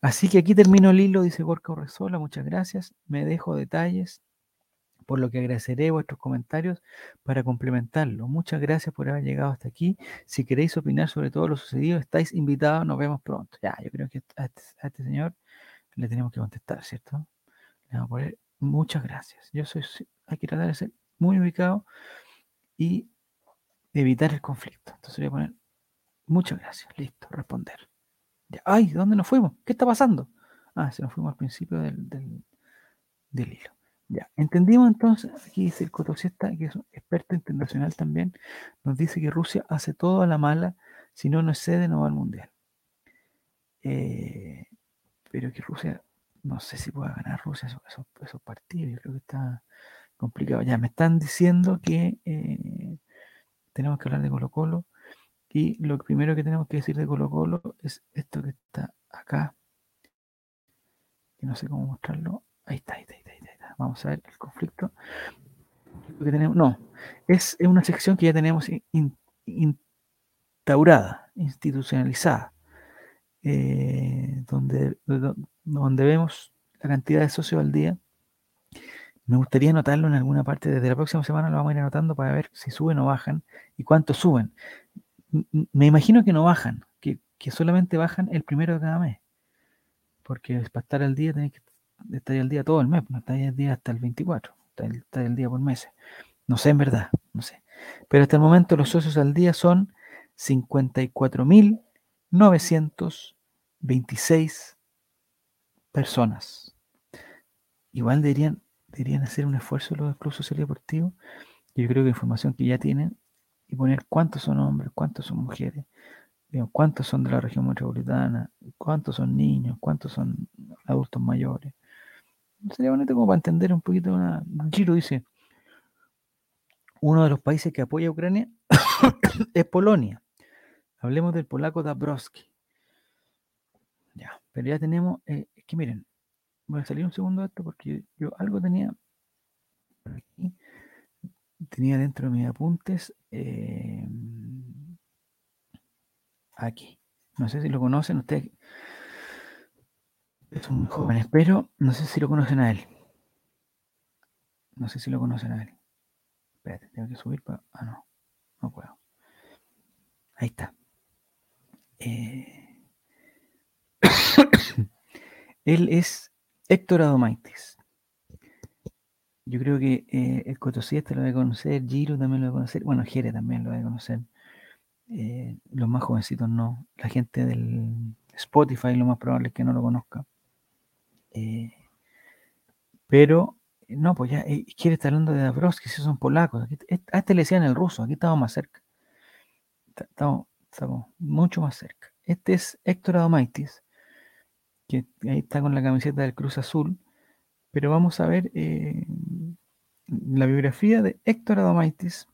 Así que aquí termino el hilo, dice Gorka Urresola, muchas gracias. Me dejo detalles, por lo que agradeceré vuestros comentarios para complementarlo. Muchas gracias por haber llegado hasta aquí. Si queréis opinar sobre todo lo sucedido, estáis invitados, nos vemos pronto. Ya, yo creo que a este, este señor le tenemos que contestar, ¿cierto? Le vamos a poner muchas gracias. Yo soy, hay que tratar de ser muy ubicado y evitar el conflicto. Entonces voy a poner muchas gracias. Listo, responder. Ay, ¿dónde nos fuimos? ¿Qué está pasando? Ah, se nos fuimos al principio del, del, hilo. Ya, entendimos entonces, aquí dice el Cotosiesta, que es un experto internacional también, nos dice que Rusia hace todo a la mala, si no, no es sede, no va al Mundial. Eh, pero que Rusia, no sé si pueda ganar Rusia esos, partidos, yo creo que está complicado. Ya, me están diciendo que eh, tenemos que hablar de Colo Colo. Y lo primero que tenemos que decir de Colo Colo es esto que está acá. Que no sé cómo mostrarlo. Ahí está, ahí está. Vamos a ver el conflicto. que no, es, una sección que ya tenemos instaurada, institucionalizada, eh, donde, donde vemos la cantidad de socios al día. Me gustaría anotarlo en alguna parte. Desde la próxima semana lo vamos a ir anotando para ver si suben o bajan y cuánto suben me imagino que no bajan, que, solamente bajan el primero de cada mes. Porque para estar al día tenés que estar al día todo el mes, no estar al día hasta el 24, estar al día por meses. No sé en verdad, no sé. Pero hasta el momento los socios al día son 54.926 personas. Igual deberían, deberían hacer un esfuerzo los del Club Social Deportivo. Yo creo que información que ya tienen y poner cuántos son hombres, cuántos son mujeres, cuántos son de la región metropolitana, cuántos son niños, cuántos son adultos mayores. Sería bonito como para entender un poquito una... Giro dice, uno de los países que apoya a Ucrania es Polonia. Hablemos del polaco Dabrowski. Ya, pero ya tenemos, eh, es que miren, voy a salir un segundo de esto porque yo, algo tenía tenía dentro de mis apuntes em, aquí. No sé si lo conocen ustedes. Es un joven, espero. No sé si lo conocen a él. No sé si lo conocen a él. Espérate, tengo que subir para. Ah, no. No puedo. Ahí está. Eh, él es Héctor Adomaitis. Yo creo que eh, el Cotosiesta lo debe conocer, Giro también lo debe conocer, bueno, Jere también lo debe conocer. Eh, los más jovencitos no. La gente del Spotify lo más probable es que no lo conozca. Eh, pero, no, pues ya, quiere estar hablando de Dabrowski, si son polacos. a este le decían el ruso, aquí estamos más cerca. Estamos, mucho más cerca. Este es Héctor Adomaitis, que ahí está con la camiseta del Cruz Azul pero vamos a ver eh, la biografía de Héctor Adomaitis,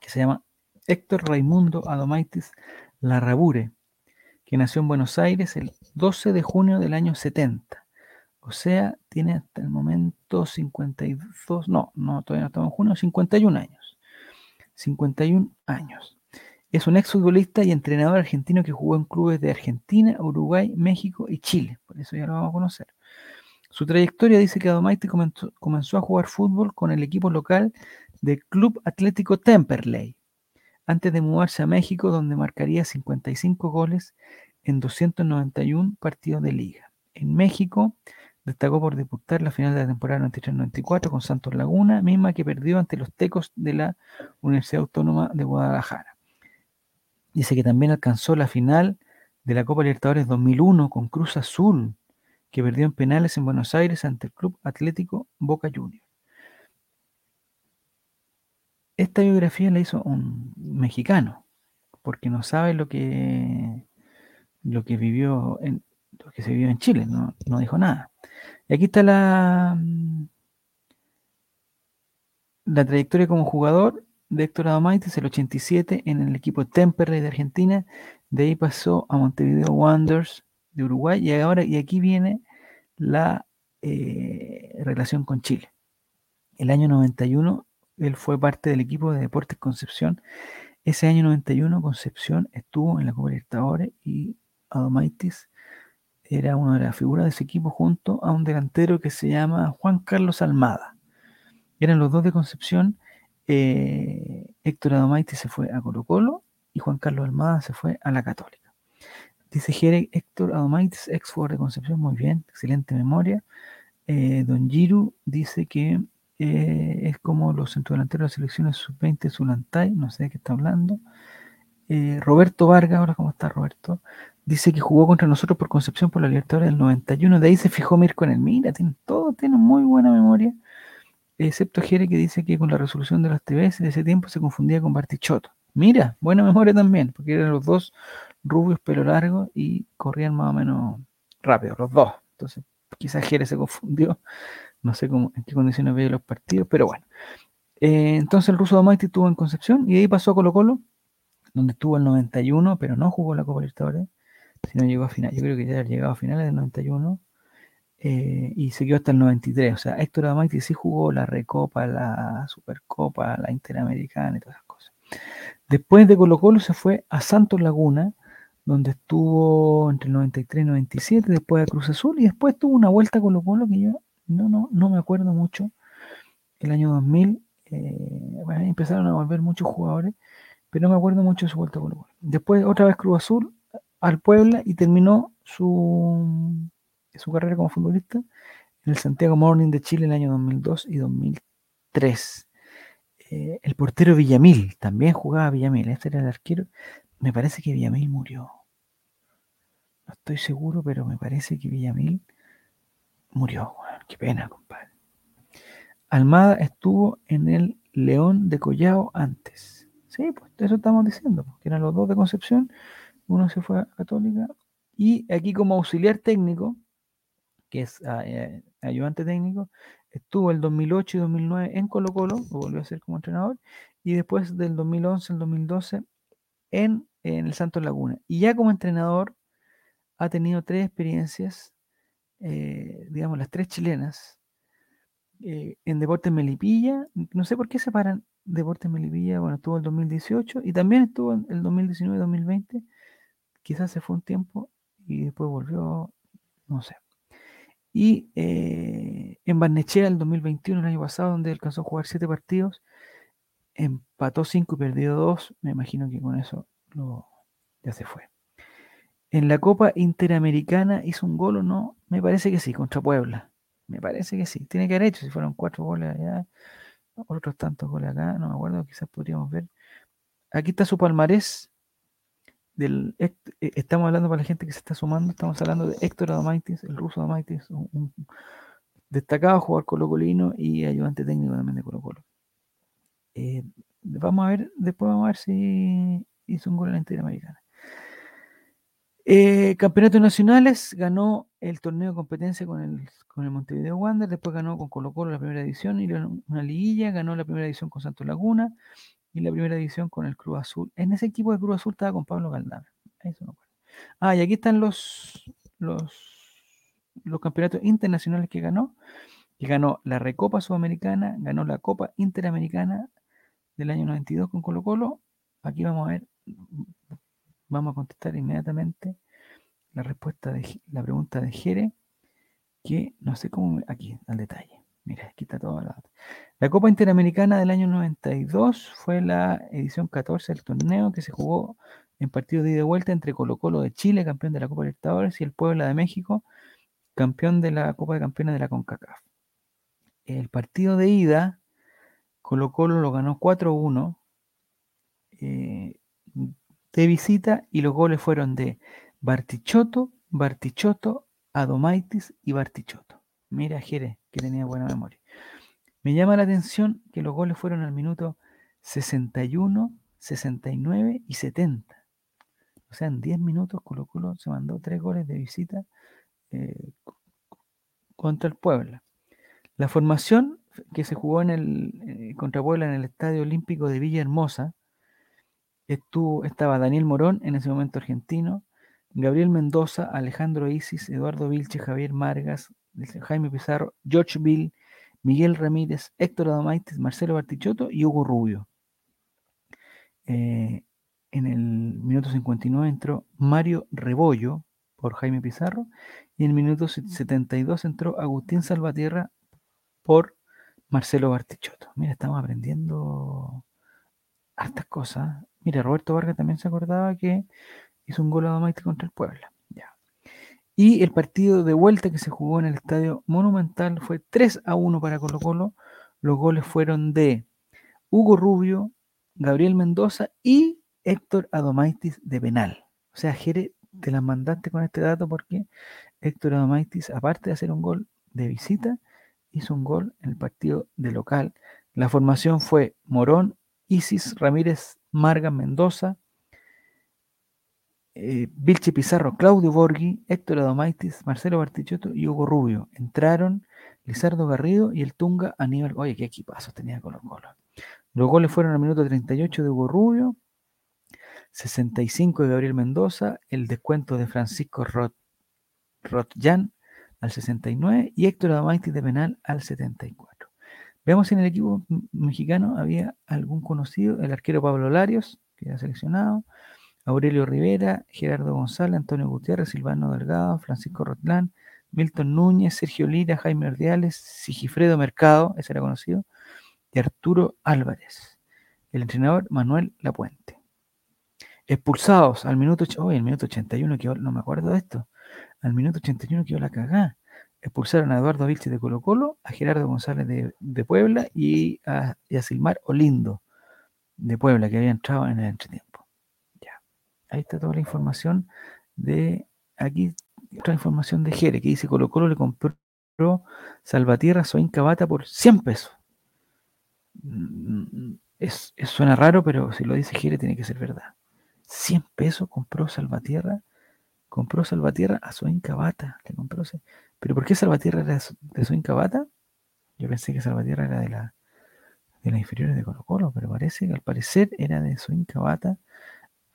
que se llama Héctor Raimundo Adomaitis Larrabure, que nació en Buenos Aires el 12 de junio del año 70. O sea, tiene hasta el momento 52, no, no, todavía no estamos en junio, 51 años. 51 años. Es un exfutbolista y entrenador argentino que jugó en clubes de Argentina, Uruguay, México y Chile. Por eso ya lo vamos a conocer. Su trayectoria dice que Adomaite comenzó, comenzó a jugar fútbol con el equipo local del Club Atlético Temperley, antes de mudarse a México, donde marcaría 55 goles en 291 partidos de liga. En México destacó por disputar la final de la temporada 93-94 con Santos Laguna, misma que perdió ante los Tecos de la Universidad Autónoma de Guadalajara. Dice que también alcanzó la final de la Copa Libertadores 2001 con Cruz Azul, que perdió en penales en Buenos Aires ante el Club Atlético Boca Juniors. Esta biografía la hizo un mexicano, porque no sabe lo que, lo que vivió en, que se vivió en Chile, no, no dijo nada. Y aquí está la, la trayectoria como jugador de Héctor Adomaitis, el 87 en el equipo Temperley de Argentina, de ahí pasó a Montevideo Wanderers de Uruguay y ahora y aquí viene la eh, relación con Chile. El año 91 él fue parte del equipo de Deportes Concepción. Ese año 91 Concepción estuvo en la Copa Libertadores y Adomaitis era una de las figuras de ese equipo junto a un delantero que se llama Juan Carlos Almada. Eran los dos de Concepción. Eh, Héctor Adomaitis se fue a Colo Colo y Juan Carlos Almada se fue a la Católica. Dice Jere Héctor Adomaitis, ex jugador de Concepción, muy bien, excelente memoria. Eh, don Giru dice que eh, es como los centrodelanteros de las selecciones sub-20 Zulantay, no sé de qué está hablando. Roberto Vargas, ahora cómo está Roberto, dice que jugó contra nosotros por Concepción por la Libertadores del 91, de ahí se fijó Mirko en el Mira, tiene todo, tiene muy buena memoria, excepto Jere que dice que con la resolución de las TVs de ese tiempo se confundía con Bartichotto. Mira, buena memoria también, porque eran los dos rubios, pelo largo y corrían más o menos rápido, los dos. Entonces, quizás Jere se confundió no sé cómo, en qué condiciones veía los partidos, pero bueno. Eh, entonces el ruso Domaiti estuvo en Concepción y ahí pasó a Colo Colo, donde estuvo el 91, pero no jugó la Copa Libertadores, sino llegó a final. Yo creo que ya llegado a finales del 91 eh, y siguió hasta el 93. O sea, Héctor Domaiti sí jugó la Recopa, la Supercopa, la Interamericana y todas esas cosas. Después de Colo Colo se fue a Santos Laguna, donde estuvo entre el 93 y el 97, después a Cruz Azul y después tuvo una vuelta a Colo Colo que yo no, no, no me acuerdo mucho. El año 2000 eh, empezaron a volver muchos jugadores, pero no me acuerdo mucho de su vuelta a Colo Después otra vez Cruz Azul al Puebla y terminó su, su carrera como futbolista en el Santiago Morning de Chile en el año 2002 y 2003. Eh, el portero Villamil, también jugaba Villamil, este era el arquero. Me parece que Villamil murió. No estoy seguro, pero me parece que Villamil murió. Qué pena, compadre. Almada estuvo en el León de Collao antes. Sí, pues eso estamos diciendo, que eran los dos de Concepción. Uno se fue a Católica. Y aquí como auxiliar técnico, que es ah, eh, ayudante técnico, estuvo el 2008 y 2009 en Colo Colo, lo volvió a ser como entrenador, y después del 2011 al 2012 en, en el Santos Laguna. Y ya como entrenador ha tenido tres experiencias eh, digamos, las tres chilenas, eh, en Deportes Melipilla, no sé por qué separan Deportes Melipilla, bueno, estuvo el 2018 y también estuvo en el 2019-2020, quizás se fue un tiempo y después volvió, no sé. Y eh, en Barnechea el 2021, el año pasado, donde alcanzó a jugar siete partidos, empató cinco y perdió dos, me imagino que con eso ya se fue. En la Copa Interamericana hizo un gol o no, me parece que sí, contra Puebla. Me parece que sí. Tiene que haber hecho, si fueron cuatro goles allá, otros tantos goles acá, no me acuerdo, quizás podríamos ver. Aquí está su palmarés. Eh, estamos hablando para la gente que se está sumando, estamos hablando de Héctor Adomaitis, el ruso Adomaitis, un, destacado jugador colocolino y ayudante técnico también de Colo Colo. Eh, vamos a ver, después vamos a ver si hizo un gol en la Interamericana. Eh, campeonatos nacionales, ganó el torneo de competencia con el, con el Montevideo Wander, después ganó con Colo Colo la primera edición y una liguilla, ganó la primera edición con Santos Laguna y la primera edición con el Cruz Azul. En ese equipo de Cruz Azul estaba con Pablo Galdame. Ah, y aquí están los, los, los campeonatos internacionales que ganó, que ganó la Recopa Sudamericana, ganó la Copa Interamericana del año 92 con Colo Colo. Aquí vamos a ver, vamos a contestar inmediatamente la respuesta de la pregunta de Jere, que no sé cómo, aquí, al detalle. Mira, aquí está toda la La Copa Interamericana del año 92 fue la edición 14 del torneo que se jugó en partido de ida y vuelta entre Colo Colo de Chile, campeón de la Copa Libertadores, y el Puebla de México, campeón de la Copa de Campeones de la CONCACAF. El partido de ida, Colo Colo lo ganó 4-1 eh, de visita y los goles fueron de Bartichotto, Bartichotto, Adomaitis y Bartichotto. Mira, Jerez, que tenía buena memoria. Me llama la atención que los goles fueron al minuto 61, 69 y 70. O sea, en 10 minutos Colo Colo se mandó tres goles de visita eh, contra el Puebla. La formación que se jugó en el, eh, contra Puebla en el Estadio Olímpico de Villahermosa, estuvo, estaba Daniel Morón, en ese momento argentino, Gabriel Mendoza, Alejandro Isis, Eduardo Vilche, Javier Margas, Jaime Pizarro, George Bill, Miguel Ramírez, Héctor Adamaitis, Marcelo Bartichotto y Hugo Rubio. Eh, en el minuto 59 entró Mario Rebollo por Jaime Pizarro y en el minuto 72 entró Agustín Salvatierra por Marcelo Bartichotto. Mira, estamos aprendiendo hartas cosas. Mira, Roberto Vargas también se acordaba que hizo un gol a contra el Puebla. Y el partido de vuelta que se jugó en el Estadio Monumental fue 3 a 1 para Colo Colo. Los goles fueron de Hugo Rubio, Gabriel Mendoza y Héctor Adomaitis de penal. O sea, Jere, te las mandaste con este dato porque Héctor Adomaitis, aparte de hacer un gol de visita, hizo un gol en el partido de local. La formación fue Morón, Isis, Ramírez, Marga, Mendoza, eh, Vilche Pizarro, Claudio Borghi, Héctor Adomaitis, Marcelo Bartichotto y Hugo Rubio. Entraron Lizardo Garrido y el Tunga Aníbal. Oye, qué equipazos tenía Colo Colo. Los goles fueron al minuto 38 de Hugo Rubio, 65 de Gabriel Mendoza, el descuento de Francisco Rot, Rotjan al 69 y Héctor Adamaitis de penal al 74. Veamos si en el equipo mexicano había algún conocido, el arquero Pablo Larios, que ha seleccionado, Aurelio Rivera, Gerardo González, Antonio Gutiérrez, Silvano Delgado, Francisco Rotlán, Milton Núñez, Sergio Lira, Jaime Ordiales, Sigifredo Mercado, ese era conocido, y Arturo Álvarez. El entrenador Manuel Lapuente. Expulsados al minuto, oh, el minuto 81, que no me acuerdo de esto. Al minuto 81 quedó la cagada. Expulsaron a Eduardo Vilche de Colo Colo, a Gerardo González de, Puebla y a, Silmar Olindo de Puebla, que había entrado en el entretiempo. Ahí está toda la información de. Aquí otra información de Jere, que dice Colo Colo le compró Salvatierra Soin Cabata por 100 pesos. Mm, es, suena raro, pero si lo dice Jere tiene que ser verdad. 100 pesos compró Salvatierra, compró Salvatierra a su Cabata, le compró ¿Pero por qué Salvatierra era de su Cabata? Yo pensé que Salvatierra era de la de las inferiores de Colo Colo, pero parece que al parecer era de su Cabata,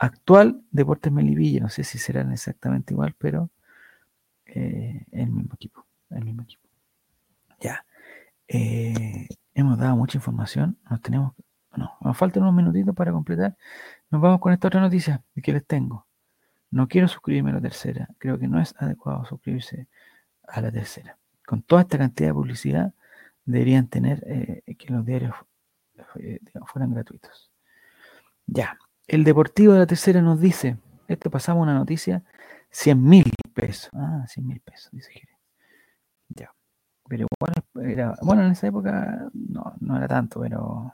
actual Deportes Melivilla, no sé si serán exactamente igual, pero eh, el mismo equipo, el mismo equipo. Ya. Eh, hemos dado mucha información, nos tenemos, no, nos faltan unos minutitos para completar. Nos vamos con esta otra noticia que les tengo. No quiero suscribirme a la tercera, creo que no es adecuado suscribirse a la tercera. Con toda esta cantidad de publicidad, deberían tener eh, que los diarios fueran gratuitos. Ya, el Deportivo de la Tercera nos dice, esto pasamos una noticia, 100 mil pesos. Ah, 100 mil pesos, dice Jerez. Ya. Pero igual era, bueno, en esa época no, no era tanto, pero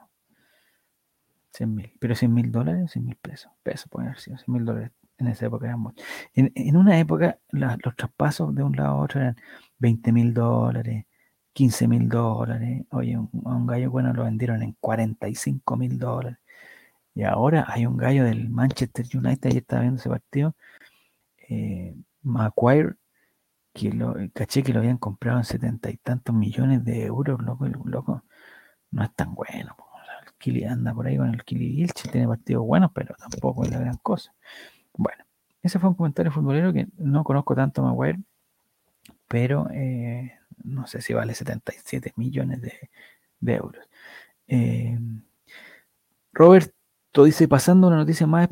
100 mil. Pero 100 mil dólares, 100 mil pesos. Pesos pueden haber sido 100 mil dólares. En esa época eran muchos. En, en, una época los traspasos de un lado a otro eran 20 mil dólares, 15 mil dólares. Oye, un, a un gallo bueno lo vendieron en 45 mil dólares. Y ahora hay un gallo del Manchester United, ayer estaba viendo ese partido, eh, que lo, caché que lo habían comprado en setenta y tantos millones de euros, loco, loco, no es tan bueno. El Kili anda por ahí con el Kili Vilche, tiene partidos buenos, pero tampoco es la gran cosa. Bueno, ese fue un comentario futbolero que no conozco tanto a Maguire, pero eh, no sé si vale 77 millones de, euros. Eh, Roberto dice, pasando una noticia más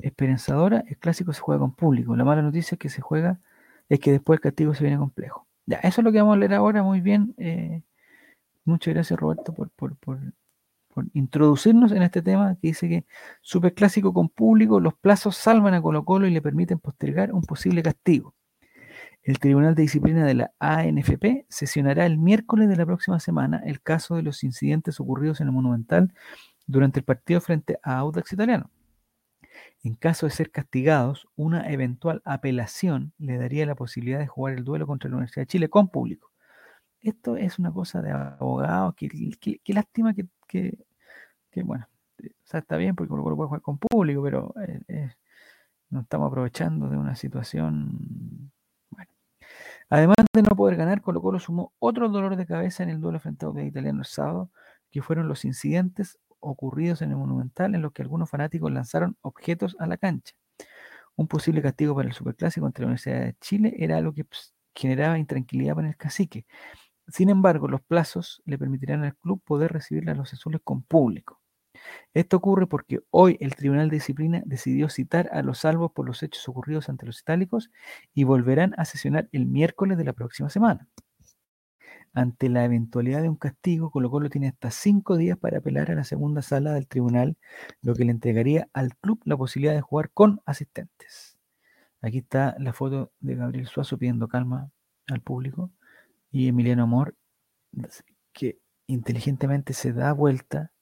esperanzadora, el clásico se juega con público. La mala noticia es que se juega, es que después el castigo se viene complejo. Ya, eso es lo que vamos a leer ahora, muy bien. Eh, muchas gracias Roberto por, por, introducirnos en este tema que dice que superclásico con público, los plazos salvan a Colo Colo y le permiten postergar un posible castigo. El Tribunal de Disciplina de la ANFP sesionará el miércoles de la próxima semana el caso de los incidentes ocurridos en el Monumental durante el partido frente a Audax Italiano. En caso de ser castigados, una eventual apelación le daría la posibilidad de jugar el duelo contra la Universidad de Chile con público. Esto es una cosa de abogados, qué lástima que, que, bueno, sea, está bien porque uno puede jugar con público, pero eh, eh, nos estamos aprovechando de una situación Además de no poder ganar, Colo Colo sumó otro dolor de cabeza en el duelo frente a Audax Italiano el sábado, que fueron los incidentes ocurridos en el Monumental en los que algunos fanáticos lanzaron objetos a la cancha. Un posible castigo para el Superclásico entre la Universidad de Chile era algo que pues, generaba intranquilidad para el cacique. Sin embargo, los plazos le permitirán al club poder recibir a los azules con público. Esto ocurre porque hoy el Tribunal de Disciplina decidió citar a los salvos por los hechos ocurridos ante los itálicos y volverán a sesionar el miércoles de la próxima semana. Ante la eventualidad de un castigo, Colo Colo tiene hasta cinco días para apelar a la segunda sala del tribunal, lo que le entregaría al club la posibilidad de jugar con asistentes. Aquí está la foto de Gabriel Suazo pidiendo calma al público y Emiliano Amor, que inteligentemente se da vuelta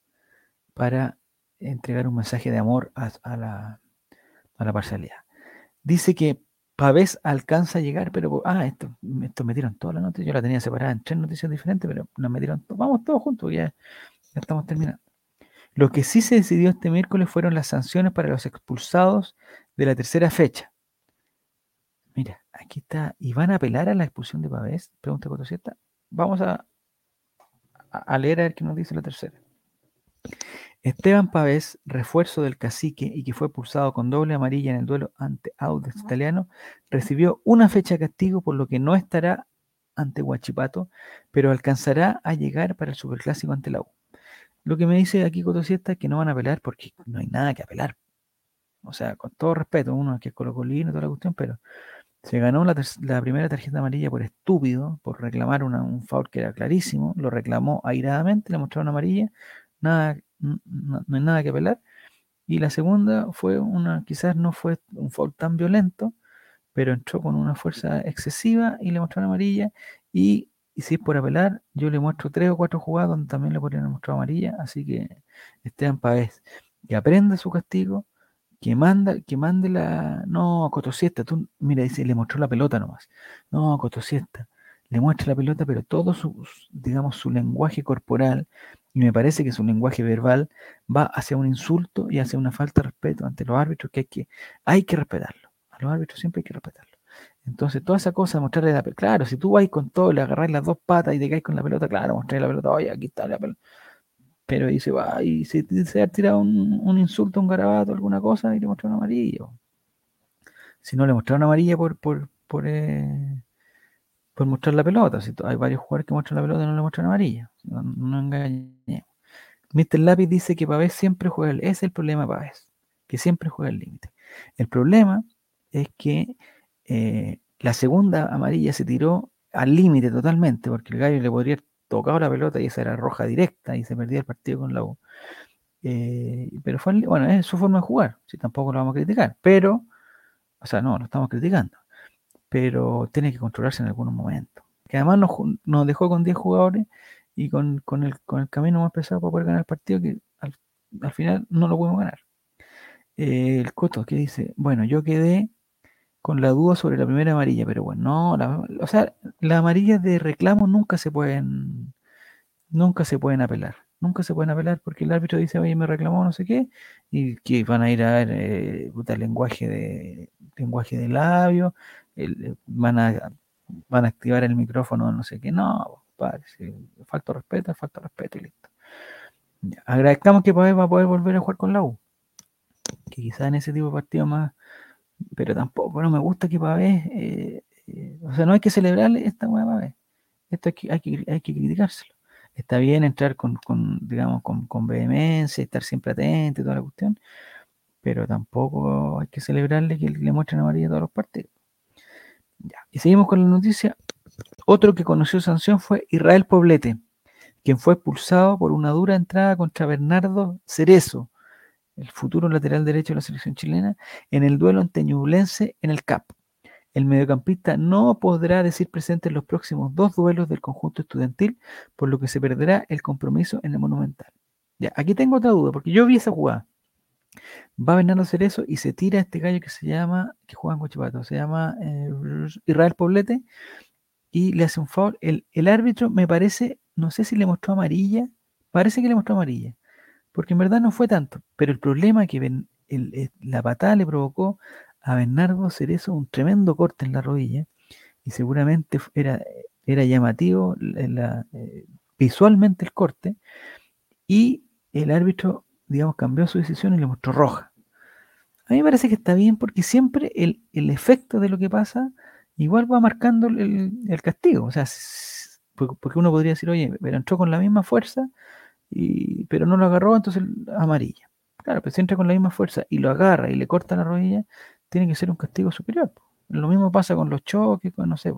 para entregar un mensaje de amor a, la, parcialidad. Dice que Pavés alcanza a llegar, pero ah, esto, esto metieron todas las noticias, yo la tenía separada en tres noticias diferentes, pero nos metieron, vamos todos juntos, ya, estamos terminando. Lo que sí se decidió este miércoles fueron las sanciones para los expulsados de la tercera fecha. Mira, aquí está. ¿Y van a apelar a la expulsión de Pavés? Pregunta 47. Vamos a leer a ver qué nos dice la tercera. Esteban Pavés, refuerzo del cacique y que fue pulsado con doble amarilla en el duelo ante Audax Italiano, recibió una fecha de castigo por lo que no estará ante Huachipato, pero alcanzará a llegar para el Superclásico ante la U. Lo que me dice aquí Cotosieta es que no van a apelar porque no hay nada que apelar. O sea, con todo respeto, uno que es colocolino y toda la cuestión, pero se ganó la, primera tarjeta amarilla por estúpido, por reclamar un foul que era clarísimo, lo reclamó airadamente, le mostraron amarilla, nada, no, hay nada que apelar. Y la segunda fue una, quizás no fue un foul tan violento, pero entró con una fuerza excesiva y le mostró amarilla. Y, si es por apelar, yo le muestro tres o cuatro jugadas donde también le podrían mostrar amarilla. Así que Esteban Pavés, que aprenda su castigo, que manda, que mande la. No, Cotosiesta, tú, mira, dice, le mostró la pelota nomás. No, Cotosiesta, le muestra la pelota, pero todo su, digamos, su lenguaje corporal, y me parece que su lenguaje verbal va hacia un insulto y hacia una falta de respeto ante los árbitros que hay que, hay que respetarlo. A los árbitros siempre hay que respetarlo. Entonces, toda esa cosa, mostrarle la pelota. Claro, si tú vas con todo, le agarras las dos patas y te caes con la pelota, claro, mostrarle la pelota, oye, aquí está la pelota. Pero dice, va, y si se ha tirado un, insulto, un garabato, alguna cosa, y le mostraron amarillo. Si no le mostraron amarilla por, por, por, eh, por mostrar la pelota. Si hay varios jugadores que muestran la pelota y no le muestran amarilla. No, no engañemos. Mr. Lápiz dice que Pavés siempre juega el. Es el problema de Pavés, que siempre juega el límite. El problema es que eh, la segunda amarilla se tiró al límite totalmente, porque el gallo le podría haber tocado la pelota y esa era roja directa y se perdía el partido con la U. Eh, pero fue, bueno, es su forma de jugar, si tampoco lo vamos a criticar, pero, o sea, no, lo estamos criticando pero tiene que controlarse en algunos momentos. Que además nos, dejó con 10 jugadores y con, el, con el camino más pesado para poder ganar el partido que al, final no lo pudimos ganar. Eh, el Coto que dice, bueno, yo quedé con la duda sobre la primera amarilla, pero bueno, no, o sea, las amarillas de reclamo nunca se pueden, nunca se pueden apelar, nunca se pueden apelar porque el árbitro dice, oye, me reclamó no sé qué, y que van a ir a ver eh, lenguaje de lenguaje de labio, eh, van, a, van a activar el micrófono, no sé qué. No, padre, falta respeto, falta respeto y listo. agradezcamos que Pavés va a poder volver a jugar con la U. Que quizás en ese tipo de partido más, pero tampoco, no me gusta que Pavés, eh, eh, o sea, no hay que celebrarle esta hueá Pavés. Esto hay que, hay que, hay que criticárselo. está bien entrar con, con digamos, con, con, vehemencia, estar siempre atento y toda la cuestión, pero tampoco hay que celebrarle que le muestren amarilla a todos los partidos. Ya. Y seguimos con la noticia. Otro que conoció sanción fue Israel Poblete, quien fue expulsado por una dura entrada contra Bernardo Cerezo, el futuro lateral derecho de la selección chilena, en el duelo ante Ñublense en el CAP. El mediocampista no podrá decir presente en los próximos dos duelos del conjunto estudiantil, por lo que se perderá el compromiso en el Monumental. Ya, aquí tengo otra duda, porque yo vi esa jugada. Va Bernardo Cerezo y se tira este gallo que se llama, que juega en Cochipato, se llama eh, Israel Poblete, y le hace un foul. El, el árbitro me parece, no sé si le mostró amarilla, parece que le mostró amarilla porque en verdad no fue tanto, pero el problema que eh, la patada le provocó a Bernardo Cerezo un tremendo corte en la rodilla y seguramente era, era llamativo eh, visualmente el corte y el árbitro, digamos, cambió su decisión y le mostró roja. A mí me parece que está bien porque siempre el, efecto de lo que pasa igual va marcando el, el, castigo. O sea, porque uno podría decir, oye, pero entró con la misma fuerza, pero no lo agarró, entonces amarilla. Claro, pero si entra con la misma fuerza y lo agarra y le corta la rodilla, tiene que ser un castigo superior. Lo mismo pasa con los choques, con, no sé.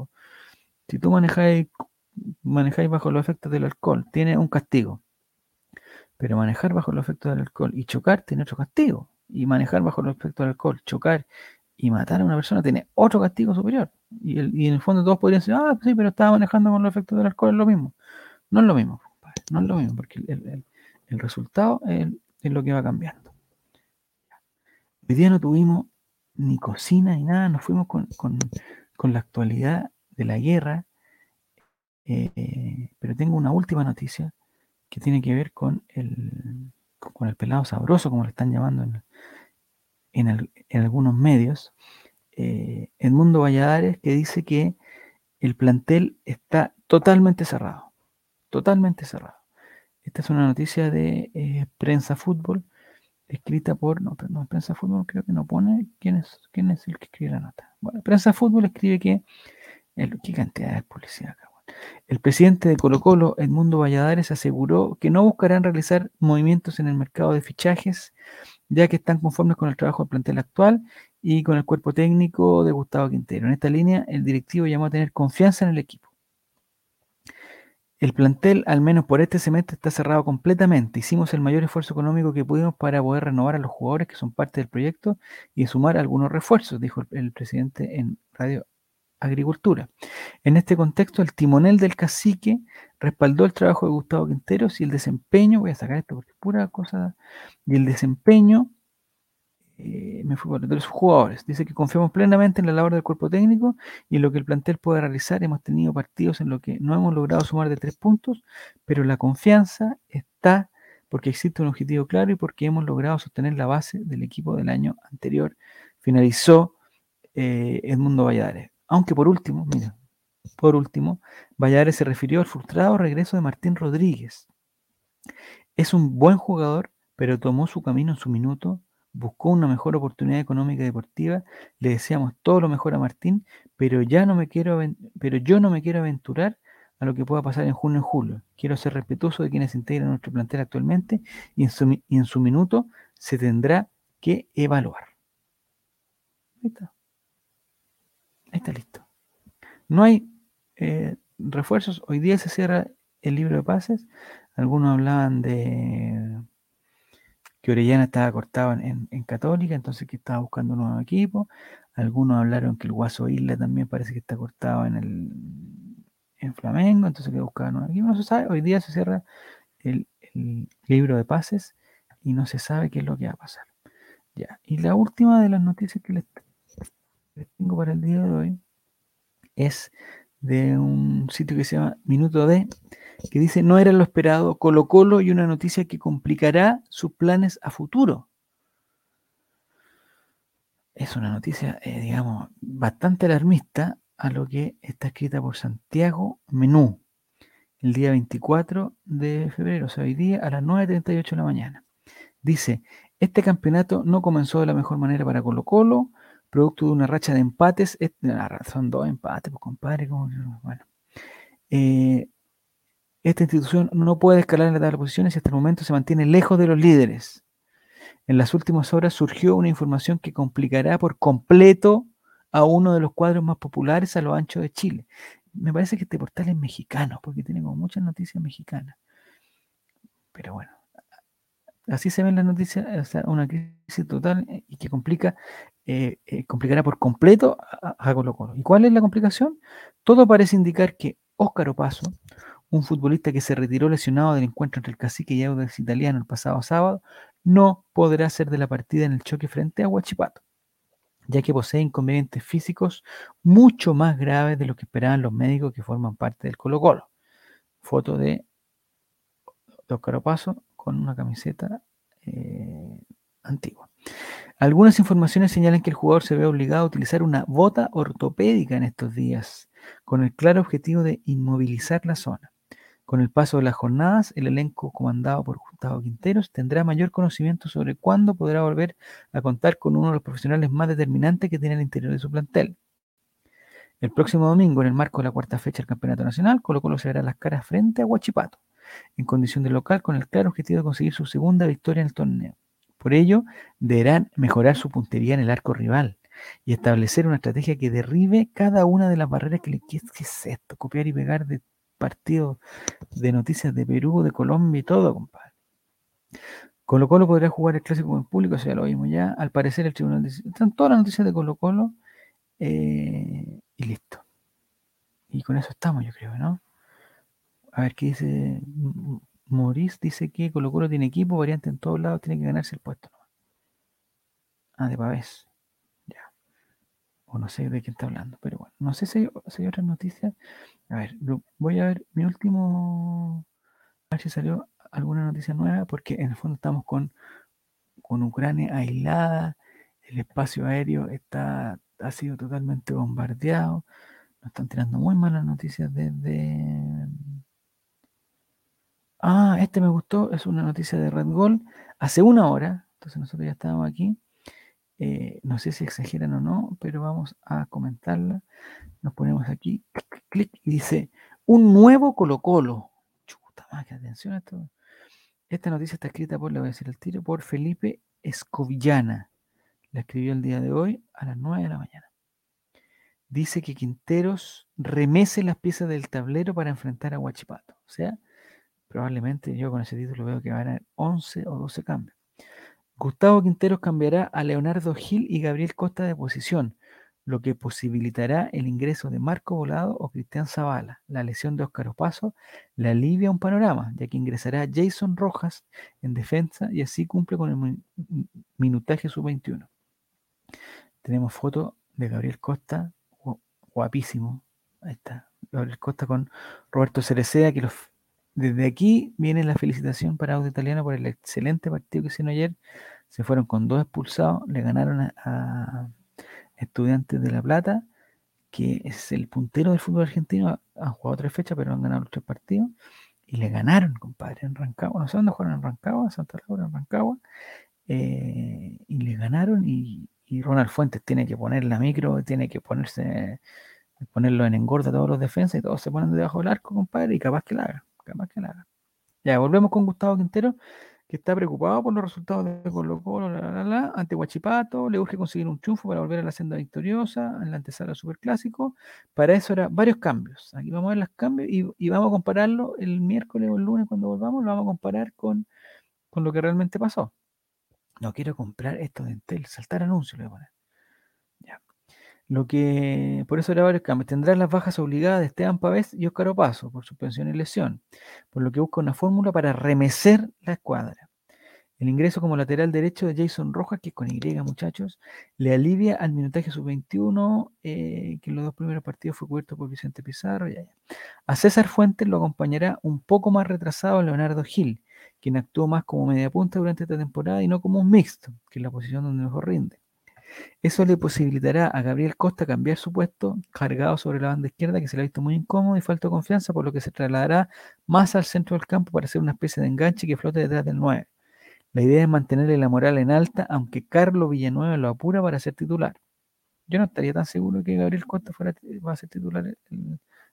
Si tú manejáis, manejáis bajo los efectos del alcohol, tiene un castigo. Pero manejar bajo los efectos del alcohol y chocar tiene otro castigo. Y manejar bajo los efectos del alcohol, chocar y matar a una persona tiene otro castigo superior. Y, y en el fondo todos podrían decir, ah, sí, pero estaba manejando con los efectos del alcohol, es lo mismo. No es lo mismo. No es lo mismo, porque el, resultado es, lo que va cambiando. Hoy día no tuvimos ni cocina ni nada, nos fuimos con, la actualidad de la guerra, eh, pero tengo una última noticia que tiene que ver con el, con el pelado sabroso, como le están llamando en, algunos medios, eh, Mundo Valladares, que dice que el plantel está totalmente cerrado totalmente cerrado. Esta es una noticia de eh, Prensa Fútbol, escrita por, no, no, Prensa Fútbol creo que no pone quién es, quién es el que escribe la nota. Bueno, Prensa Fútbol escribe que, el, qué cantidad de publicidad acá. El presidente de Colo Colo, Edmundo Valladares, aseguró que no buscarán realizar movimientos en el mercado de fichajes, ya que están conformes con el trabajo del plantel actual y con el cuerpo técnico de Gustavo Quintero. En esta línea, el directivo llamó a tener confianza en el equipo. El plantel, al menos por este semestre, está cerrado completamente. Hicimos el mayor esfuerzo económico que pudimos para poder renovar a los jugadores que son parte del proyecto y sumar algunos refuerzos, dijo el, presidente en Radio Agricultura. En este contexto, el timonel del cacique respaldó el trabajo de Gustavo Quinteros y el desempeño, voy a sacar esto porque es pura cosa, y el desempeño eh, me fui de los jugadores. Dice que confiamos plenamente en la labor del cuerpo técnico y en lo que el plantel puede realizar. Hemos tenido partidos en los que no hemos logrado sumar de tres puntos, pero la confianza está porque existe un objetivo claro y porque hemos logrado sostener la base del equipo del año anterior. Finalizó eh, Edmundo Valladares. Aunque por último, mira, por último, Valladares se refirió al frustrado regreso de Martín Rodríguez. Es un buen jugador, pero tomó su camino en su minuto buscó una mejor oportunidad económica y deportiva. Le deseamos todo lo mejor a Martín, pero ya no me quiero pero yo no me quiero aventurar a lo que pueda pasar en junio y julio. Quiero ser respetuoso de quienes integran nuestro plantel actualmente y en su, y en su minuto se tendrá que evaluar. Ahí está. Ahí está listo. No hay eh, refuerzos. Hoy día se cierra el libro de pases. Algunos hablaban de que Orellana estaba cortado en, Católica, entonces que estaba buscando un nuevo equipo. Algunos hablaron que el Guaso Isla también parece que está cortado en el en Flamengo, entonces que buscaba un nuevo equipo. No se sabe, hoy día se cierra el, libro de pases y no se sabe qué es lo que va a pasar. Ya. Y la última de las noticias que les, les tengo para el día de hoy es de un sitio que se llama Minuto de que dice no era lo esperado, Colo Colo y una noticia que complicará sus planes a futuro. Es una noticia, eh, digamos, bastante alarmista a lo que está escrita por Santiago Menú el día 24 de febrero, o sea, hoy día a las 9.38 de la mañana. Dice, este campeonato no comenzó de la mejor manera para Colo Colo, producto de una racha de empates, son dos empates, pues compadre, bueno, eh, Esta institución no puede escalar en la tabla de posiciones y hasta el momento se mantiene lejos de los líderes. En las últimas horas surgió una información que complicará por completo a uno de los cuadros más populares a lo ancho de Chile. Me parece que este portal es mexicano, porque tiene como muchas noticias mexicanas. Pero bueno, así se ven las noticias, o sea, una crisis total eh, y que complica, eh, eh, complicará por completo a, Colo Colo. ¿Y cuál es la complicación? Todo parece indicar que Óscar Opaso, un futbolista que se retiró lesionado del encuentro entre el cacique y Audax Italiano el pasado sábado, no podrá ser de la partida en el choque frente a Huachipato, ya que posee inconvenientes físicos mucho más graves de lo que esperaban los médicos que forman parte del Colo Colo. Foto de, de Óscar Opaso con una camiseta eh, antigua. Algunas informaciones señalan que el jugador se ve obligado a utilizar una bota ortopédica en estos días, con el claro objetivo de inmovilizar la zona. Con el paso de las jornadas, el elenco comandado por Gustavo Quinteros tendrá mayor conocimiento sobre cuándo podrá volver a contar con uno de los profesionales más determinantes que tiene el interior de su plantel. El próximo domingo, en el marco de la cuarta fecha del Campeonato Nacional, Colo Colo se verá las caras frente a Huachipato, en condición de local, con el claro objetivo de conseguir su segunda victoria en el torneo. Por ello, deberán mejorar su puntería en el arco rival y establecer una estrategia que derribe cada una de las barreras que le... ¿Qué, es esto? Copiar y pegar de partidos de noticias de Perú, de Colombia y todo, compadre. Colo Colo podrá jugar el clásico en público, eso ya lo vimos ya. Al parecer el tribunal dice, están todas las noticias de Colo Colo eh, y listo. Y con eso estamos, yo creo, ¿no? A ver qué dice Maurice, dice que Colo Colo tiene equipo, variante en todos lados, tiene que ganarse el puesto. Ah, de Pavés. Ya. O no sé de quién está hablando, pero bueno, no sé si hay, si hay otras noticias. A ver, voy a ver mi último. A ver si salió alguna noticia nueva, porque en el fondo estamos con, con Ucrania aislada, el espacio aéreo está, ha sido totalmente bombardeado, nos están tirando muy malas noticias desde... Ah, este me gustó, es una noticia de Red Gold, hace una hora, entonces nosotros ya estábamos aquí, eh, no sé si exageran o no, pero vamos a comentarla. Nos ponemos aquí, clic, clic, y dice, un nuevo Colo Colo. Chuta madre, atención a esto. Esta noticia está escrita por, le voy a decir el tiro, por Felipe Escovillana. La escribió el día de hoy a las 9 de la mañana. Dice que Quinteros remece las piezas del tablero para enfrentar a Huachipato. O sea, probablemente yo con ese título veo que van a haber 11 o 12 cambios. Gustavo Quinteros cambiará a Leonardo Gil y Gabriel Costa de posición, lo que posibilitará el ingreso de Marco Volado o Cristian Zavala. La lesión de Óscar Opaso le alivia un panorama, ya que ingresará Jason Rojas en defensa y así cumple con el min- minutaje sub-21. Tenemos foto de Gabriel Costa, gu- guapísimo. Ahí está. Gabriel Costa con Roberto Cereceda, que los, desde aquí viene la felicitación para Audio Italiano por el excelente partido que hicieron ayer. Se fueron con dos expulsados, le ganaron a, Estudiantes de La Plata, que es el puntero del fútbol argentino. Han jugado tres fechas, pero han ganado los tres partidos. Y le ganaron, compadre, en Rancagua. No sé dónde jugaron en Rancagua, Santa Laura, en Rancagua. eh, y le ganaron. Y, y Ronald Fuentes tiene que poner la micro, tiene que ponerse, ponerlo en engorda a todos los defensas y todos se ponen debajo del arco, compadre, y capaz que la haga, capaz que haga. Ya, volvemos con Gustavo Quintero, que está preocupado por los resultados de Colo Colo, la, la, la, ante Huachipato, le urge conseguir un triunfo para volver a la senda victoriosa en la antesala Superclásico. Para eso era varios cambios. Aquí vamos a ver los cambios y, y vamos a compararlo el miércoles o el lunes cuando volvamos, lo vamos a comparar con, con lo que realmente pasó. No quiero comprar esto de Entel, saltar anuncios le voy a poner. Lo que, por eso era varios cambios. Tendrá las bajas obligadas de Esteban Pavés y Óscar Opaso por suspensión y lesión, por lo que busca una fórmula para remecer la escuadra. El ingreso como lateral derecho de Jason Rojas, que con Y, muchachos, le alivia al minutaje sub-21, eh, que en los dos primeros partidos fue cubierto por Vicente Pizarro. Ya. A César Fuentes lo acompañará un poco más retrasado Leonardo Gil, quien actuó más como media punta durante esta temporada y no como un mixto, que es la posición donde mejor rinde. Eso le posibilitará a Gabriel Costa cambiar su puesto cargado sobre la banda izquierda, que se le ha visto muy incómodo y falta de confianza, por lo que se trasladará más al centro del campo para hacer una especie de enganche que flote detrás del 9. La idea es mantenerle la moral en alta, aunque Carlos Villanueva lo apura para ser titular. Yo no estaría tan seguro que Gabriel Costa fuera, va a ser titular el,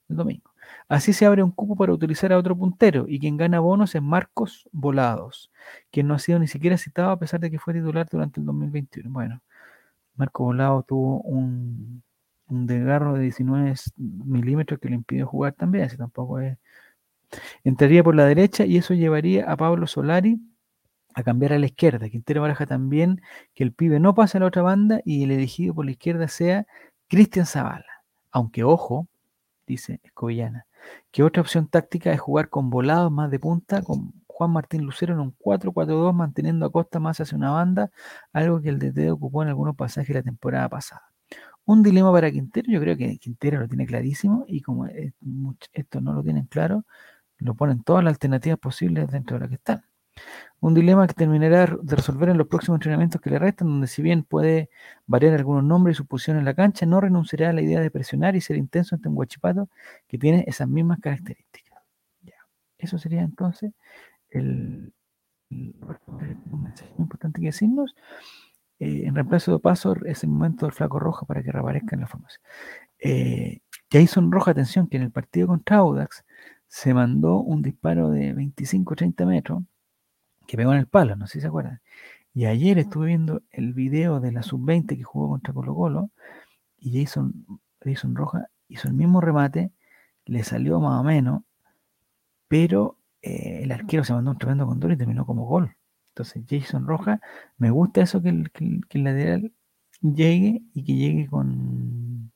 el domingo. Así se abre un cupo para utilizar a otro puntero y quien gana bonos es Marcos Volados, quien no ha sido ni siquiera citado a pesar de que fue titular durante el 2021. Bueno, Marcos Volados tuvo un, un desgarro de 19 milímetros que le impidió jugar también, así tampoco es... Entraría por la derecha y eso llevaría a Pablo Solari a cambiar a la izquierda. Quintero baraja también que el pibe no pase a la otra banda y el elegido por la izquierda sea Cristian Zavala. Aunque ojo, dice Escobillana, que otra opción táctica es jugar con volados más de punta, con Juan Martín Lucero en un 4-4-2, manteniendo a Costa más hacia una banda, algo que el DT ocupó en algunos pasajes la temporada pasada. Un dilema para Quintero, yo creo que Quintero lo tiene clarísimo y como esto no lo tienen claro, lo ponen todas las alternativas posibles dentro de la que están. Un dilema que terminará de resolver en los próximos entrenamientos que le restan, donde si bien puede variar algunos nombres y su posición en la cancha, no renunciará a la idea de presionar y ser intenso ante un guachipato que tiene esas mismas características. Eso sería entonces el, mensaje muy importante que decirnos. Eh, en reemplazo de paso es el momento del flaco rojo para que reaparezca en la formación. Eh, Jason Roja, atención, que en el partido contra Audax se mandó un disparo de 25-30 metros que pegó en el palo, no sé si se acuerdan. Y ayer estuve viendo el video de la sub-20 que jugó contra Colo Colo y Jason, Jason Roja hizo el mismo remate, le salió más o menos, pero eh, el arquero se mandó un tremendo condor y terminó como gol. Entonces Jason Roja, me gusta eso que el, lateral llegue y que llegue con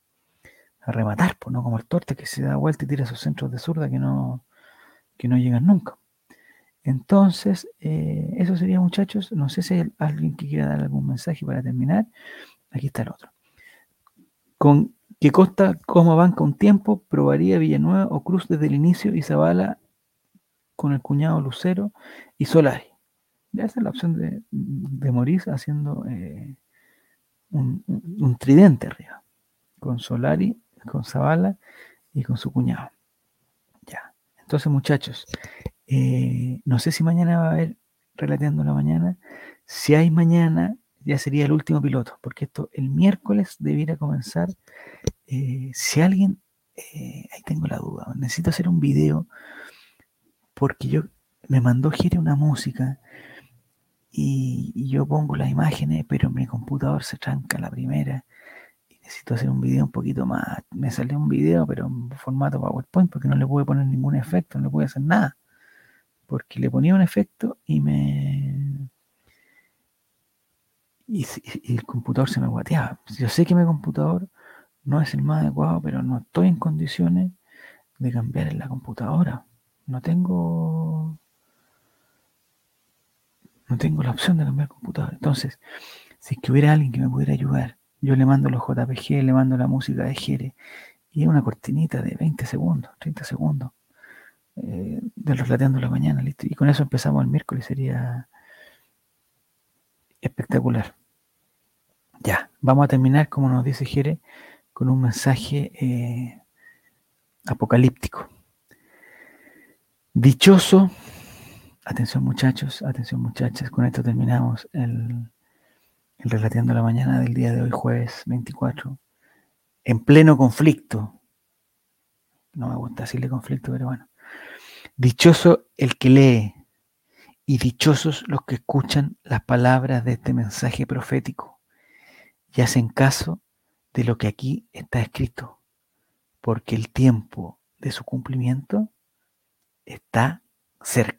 a rematar, pues no como el torte que se da vuelta y tira esos centros de zurda que no, que no llegan nunca. Entonces, eh, eso sería muchachos. No sé si hay alguien que quiera dar algún mensaje para terminar. Aquí está el otro. Con que Costa como banca un tiempo, probaría Villanueva o Cruz desde el inicio y Zavala con el cuñado Lucero y Solari. Ya esa es la opción de, de haciendo eh, un, tridente arriba. Con Solari, con Zavala y con su cuñado. Ya. Entonces, muchachos, eh, no sé si mañana va a haber relateando la mañana. Si hay mañana, ya sería el último piloto, porque esto el miércoles debiera comenzar. Eh, si alguien, ahí tengo la duda, necesito hacer un video porque yo me mandó Gire una música y, y, yo pongo las imágenes, pero mi computador se tranca la primera y necesito hacer un video un poquito más. Me salió un video, pero en formato PowerPoint porque no le pude poner ningún efecto, no le pude hacer nada porque le ponía un efecto y me... Y, el computador se me guateaba. Yo sé que mi computador no es el más adecuado, pero no estoy en condiciones de cambiar en la computadora. No tengo... No tengo la opción de cambiar computador. Entonces, si es que hubiera alguien que me pudiera ayudar, yo le mando los JPG, le mando la música de Jere y una cortinita de 20 segundos, 30 segundos eh, del Relateando la Mañana, listo. Y con eso empezamos el miércoles, sería espectacular. Ya, vamos a terminar, como nos dice Jere, con un mensaje eh, apocalíptico. Dichoso, atención muchachos, atención muchachas, con esto terminamos el, el Relateando la Mañana del día de hoy, jueves 24, en pleno conflicto. No me gusta decirle conflicto, pero bueno. Dichoso el que lee y dichosos los que escuchan las palabras de este mensaje profético y hacen caso de lo que aquí está escrito, porque el tiempo de su cumplimiento está cerca.